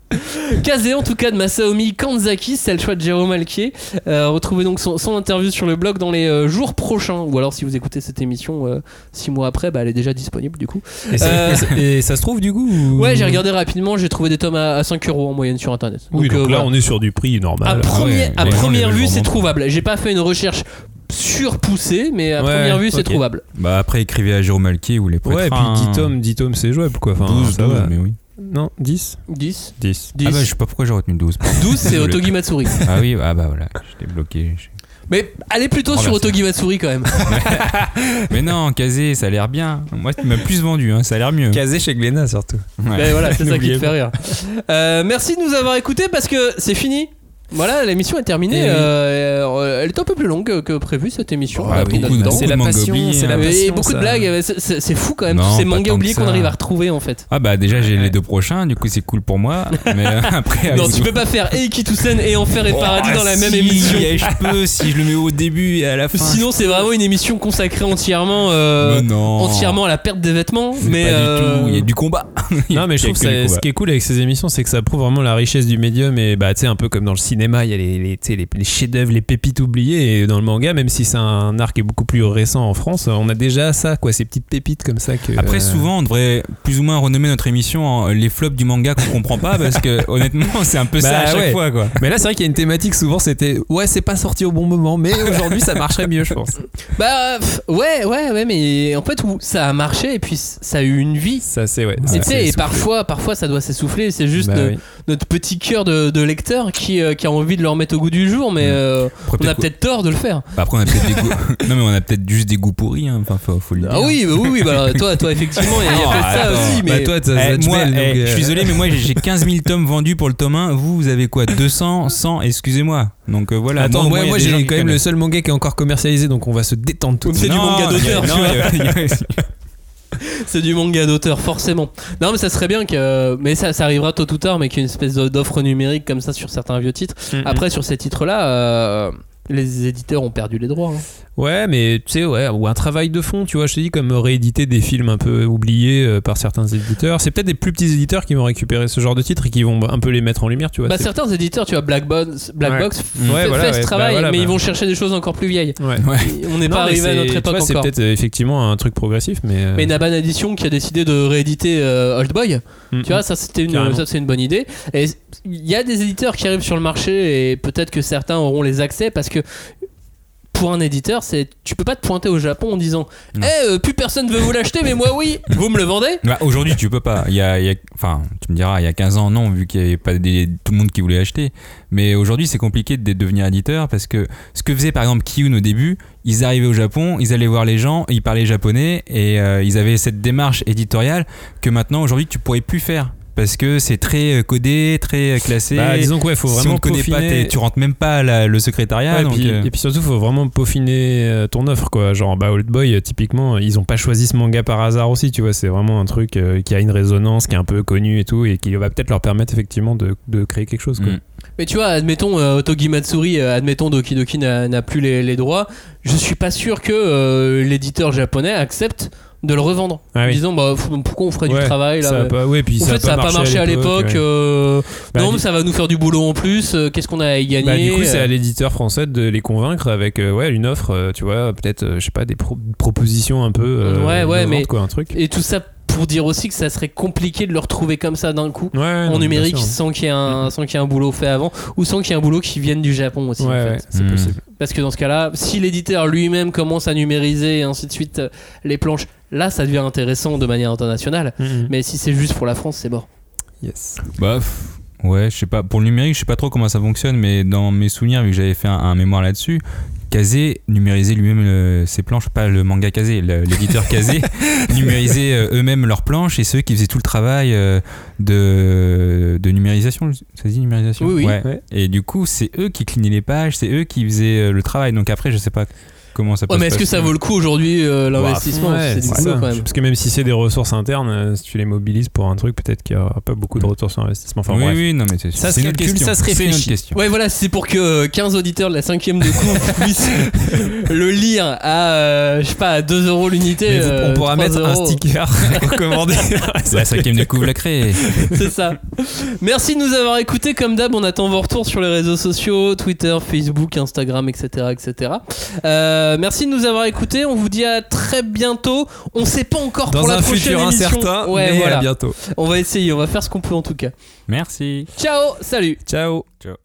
Kazé en tout cas de Masaomi Kanzaki, c'est le choix de Jérôme Alquier. Euh, retrouvez donc son, son interview sur le blog dans les euh, jours prochains. Ou alors si vous écoutez cette émission 6 mois après, bah, elle est déjà disponible du coup. Et, ça- Euh, et ça- se trouve du coup ou- Ouais, j'ai regardé rapidement, j'ai trouvé des tomes à, à 5 euros en moyenne sur internet. Oui, donc, euh, là voilà. on est sur du prix À, normal. premier- ouais, à première vue, c'est trouvable. J'ai pas fait une recherche surpoussée, mais à Ouais, première vue, c'est trouvable. Bah après, écrivez à Jérôme Alquier ou les poètes. Ouais, et puis 10 tomes, 10 tomes c'est jouable quoi. Enfin, 12, ça 12, va. mais oui. Non, 10 10. 10. 10. Ah bah, je sais pas pourquoi j'ai retenu 12. pardon. 12, c'est. Otogi Matsuri. Ah oui, ah bah voilà, j'étais bloqué. Mais allez plutôt Oh, sur. Otogi Matsuri quand même. (laughs) Mais non, Kazé, ça a l'air bien. Moi, tu m'as plus vendu, hein, ça a l'air mieux. Casé chez Glénat surtout. Ouais. Ben voilà, c'est ça qui (laughs) te fait rire. Euh, merci de nous avoir écoutés parce que c'est fini. Voilà, l'émission est terminée. Eh oui. Euh, elle est un peu plus longue que- prévu cette émission. Oh, On a pris beaucoup notre de- temps. beaucoup C'est la mangas passion, c'est la hein. Et passion. beaucoup de blagues, c'est- fou quand même, Non, tous ces mangas oubliés qu'on arrive à retrouver en fait. Ah bah déjà j'ai les deux prochains, du coup c'est cool pour moi. Mais (laughs) euh, après. Non, tu peux pas faire et Kitusen et Enfer et Oh, Paradis dans la même si, émission. Je peux si je le mets au début et à la fin. Sinon, c'est vraiment une émission consacrée entièrement, euh, entièrement à la perte des vêtements. Mais euh, il y a du combat. (laughs) Non, mais je trouve que ça- ce qui est cool avec ces émissions, c'est que ça prouve vraiment la richesse du médium. Et bah, tu sais, un peu comme dans le cinéma, il y a les, les, tu sais, les, les chefs-d'œuvre, les pépites oubliées. Et dans le manga, même si c'est un art qui est beaucoup plus récent en France, on a déjà ça, quoi, ces petites pépites comme ça. Que, Après, euh, souvent, on devrait plus ou moins renommer notre émission en les flops du manga qu'on comprend pas parce que (laughs) honnêtement, c'est un peu ça Bah à chaque ouais. fois, quoi. Mais là, c'est vrai qu'il y a une thématique, souvent, c'était ouais, c'est pas sorti au bon moment, mais (laughs) aujourd'hui, ça marcherait mieux, je pense. Bah pff, ouais, ouais, ouais, mais en fait, où ça a marché et puis ça a eu une vie. Ça, c'est ouais. Et ça, tu c'est sais, et parfois, parfois ça doit s'essouffler. C'est juste Bah oui. Notre petit cœur de, de lecteur qui, euh, qui a envie de le remettre au goût du jour, mais euh, on a peut-être- tort de le faire. Bah, après, on a peut-être des goûts. (laughs) non, mais on a peut-être juste des goûts pourris. hein. Enfin, faut, faut le dire. Ah oui, bah oui, oui. Bah, toi, toi, effectivement, il y a, il y a (laughs) Oh, peut-être ça aussi, mais Bah, toi, t'as Eh, moi, eh, donc, je euh, suis désolé, mais moi j'ai j'ai 15 000 tomes vendus pour le tome 1. Vous, vous avez quoi? 200 100 Excusez-moi. Donc euh, voilà. Attends, moi, j'ai quand même le seul manga qui est encore commercialisé, donc on va se détendre tout de C'est suite. du Non, manga d'auteur, tu vois. (laughs) (laughs) c'est du manga d'auteur, forcément. Non, mais ça serait bien que. Mais ça, ça arrivera tôt ou tard, mais qu'il y ait une espèce d'offre numérique comme ça sur certains vieux titres. Mhm. Après, sur ces titres-là, euh, les éditeurs ont perdu les droits. hein. Ouais, mais tu sais, ouais, ou un travail de fond, tu vois, je te dis, comme rééditer des films un peu oubliés euh, par certains éditeurs. C'est peut-être des plus petits éditeurs qui vont récupérer ce genre de titres et qui vont un peu les mettre en lumière, tu vois. Bah, certains éditeurs, tu vois, Black Box, Black Ouais. Box Ouais, fait, voilà, fait ouais, ce bah travail, voilà, mais bah. ils vont chercher des choses encore plus vieilles. Ouais. Ouais. On n'est pas arrivé à notre époque vois, C'est encore. peut-être euh, effectivement un truc progressif, mais. euh, Mais Naban Edition qui a décidé de rééditer euh, Old Boy, mm, tu vois, ça c'était une, Carrément. ça c'est une bonne idée. Et il y a des éditeurs qui arrivent sur le marché et peut-être que certains auront les accès parce que pour un éditeur, c'est tu peux pas te pointer au Japon en disant, eh euh, plus personne veut vous l'acheter, mais moi oui, vous me le vendez? Bah, Aujourd'hui, tu peux pas. Il y a, il y a- enfin, tu me diras, il y a 15 ans, non, vu qu'il n'y avait pas des- tout le monde qui voulait acheter. Mais aujourd'hui, c'est compliqué de devenir éditeur parce que ce que faisait par exemple Kiyun au début, ils arrivaient au Japon, ils allaient voir les gens, ils parlaient japonais et euh, ils avaient cette démarche éditoriale que maintenant, aujourd'hui, tu pourrais plus faire. Parce que c'est très euh, codé, très euh, classé. Bah, disons que ouais, faut si vraiment on ne connaît pas, peaufiner- t'es- tu rentres même pas la- le secrétariat. Ouais, donc, puis- euh, Et puis surtout, faut vraiment peaufiner euh, ton offre, quoi. Genre, bah, Old Boy, typiquement, ils ont pas choisi ce manga par hasard aussi, tu vois. C'est vraiment un truc qui a une résonance, qui est un peu connu et tout, et qui va peut-être leur permettre effectivement de, de créer quelque chose, quoi. Mm. Mais tu vois, admettons euh, Otogi Matsuri, euh, admettons Doki Doki n'a n'a plus les, les droits, je suis pas sûr que euh, l'éditeur japonais accepte de le revendre. Ah oui. disant, bah, pourquoi on ferait Ouais, du travail là ça a mais- pas, ouais, puis En ça fait, ça a pas marché à l'époque. ouais. euh, Bah, non, mais ça va nous faire du boulot en plus. euh, Qu'est-ce qu'on a à y gagner Bah, du coup, c'est euh, à l'éditeur français de les convaincre avec euh, ouais, une offre, euh, tu vois, peut-être, euh, je sais pas, des pro- propositions un peu. euh, Ouais, ouais, mais- quoi, un truc. Et tout ça pour dire aussi que ça serait compliqué de le retrouver comme ça d'un coup. Ouais, En non, numérique, sans qu'il y, ait un- sans qu'il y ait un boulot fait avant, ou sans qu'il y ait un boulot qui vienne du Japon aussi. en Ouais, fait. ouais, c'est Mm. possible. Parce que dans ce cas-là, si l'éditeur lui-même commence à numériser et ainsi de suite euh, les planches, là ça devient intéressant de manière internationale. Mhm. Mais si c'est juste pour la France, c'est mort. Yes. Bah, ouais, je sais pas. Pour le numérique, je sais pas trop comment ça fonctionne, mais dans mes souvenirs, vu que j'avais fait un, un mémoire là-dessus, Kazé numérisait lui-même le- ses planches, pas le manga Kazé, l'éditeur Kazé (laughs) numérisait euh, eux-mêmes leurs planches et ceux qui faisaient tout le travail euh, de, de numérisation. Ça dit numérisation? Oui, oui. Ouais. Ouais. Et du coup, c'est eux qui clignaient les pages, c'est eux qui faisaient euh, le travail. Donc après, je sais pas comment ça peut Ouais, mais est-ce que ça vaut le coup aujourd'hui euh, l'investissement Ouais, C'est du c'est boulot ça. quand même. Parce que même si c'est des ressources internes, euh, si tu les mobilises pour un truc, peut-être qu'il n'y aura pas beaucoup de retour sur investissement. Enfin, oui, bref. oui, non, mais c'est Ça c'est une question. ça se C'est une autre réfléchit. question. Ouais, voilà, c'est pour que euh, 15 auditeurs de la cinquième de coupe (laughs) puissent le lire à, euh, je sais pas, à 2 euros l'unité. Euh, on pourra 3 mettre un sticker (laughs) recommandé. La cinquième de couvre l'a créé. C'est ça. Merci de nous avoir écoutés. Comme d'hab, on attend vos retours sur les réseaux sociaux Twitter, Facebook, Instagram, etc. etc. Euh, merci de nous avoir écoutés. On vous dit à très bientôt. On sait pas encore Dans pour la un prochaine futur émission. incertain, Ouais, mais voilà. à bientôt. On va essayer. On va faire ce qu'on peut en tout cas. Merci. Ciao. Salut. Ciao. Ciao.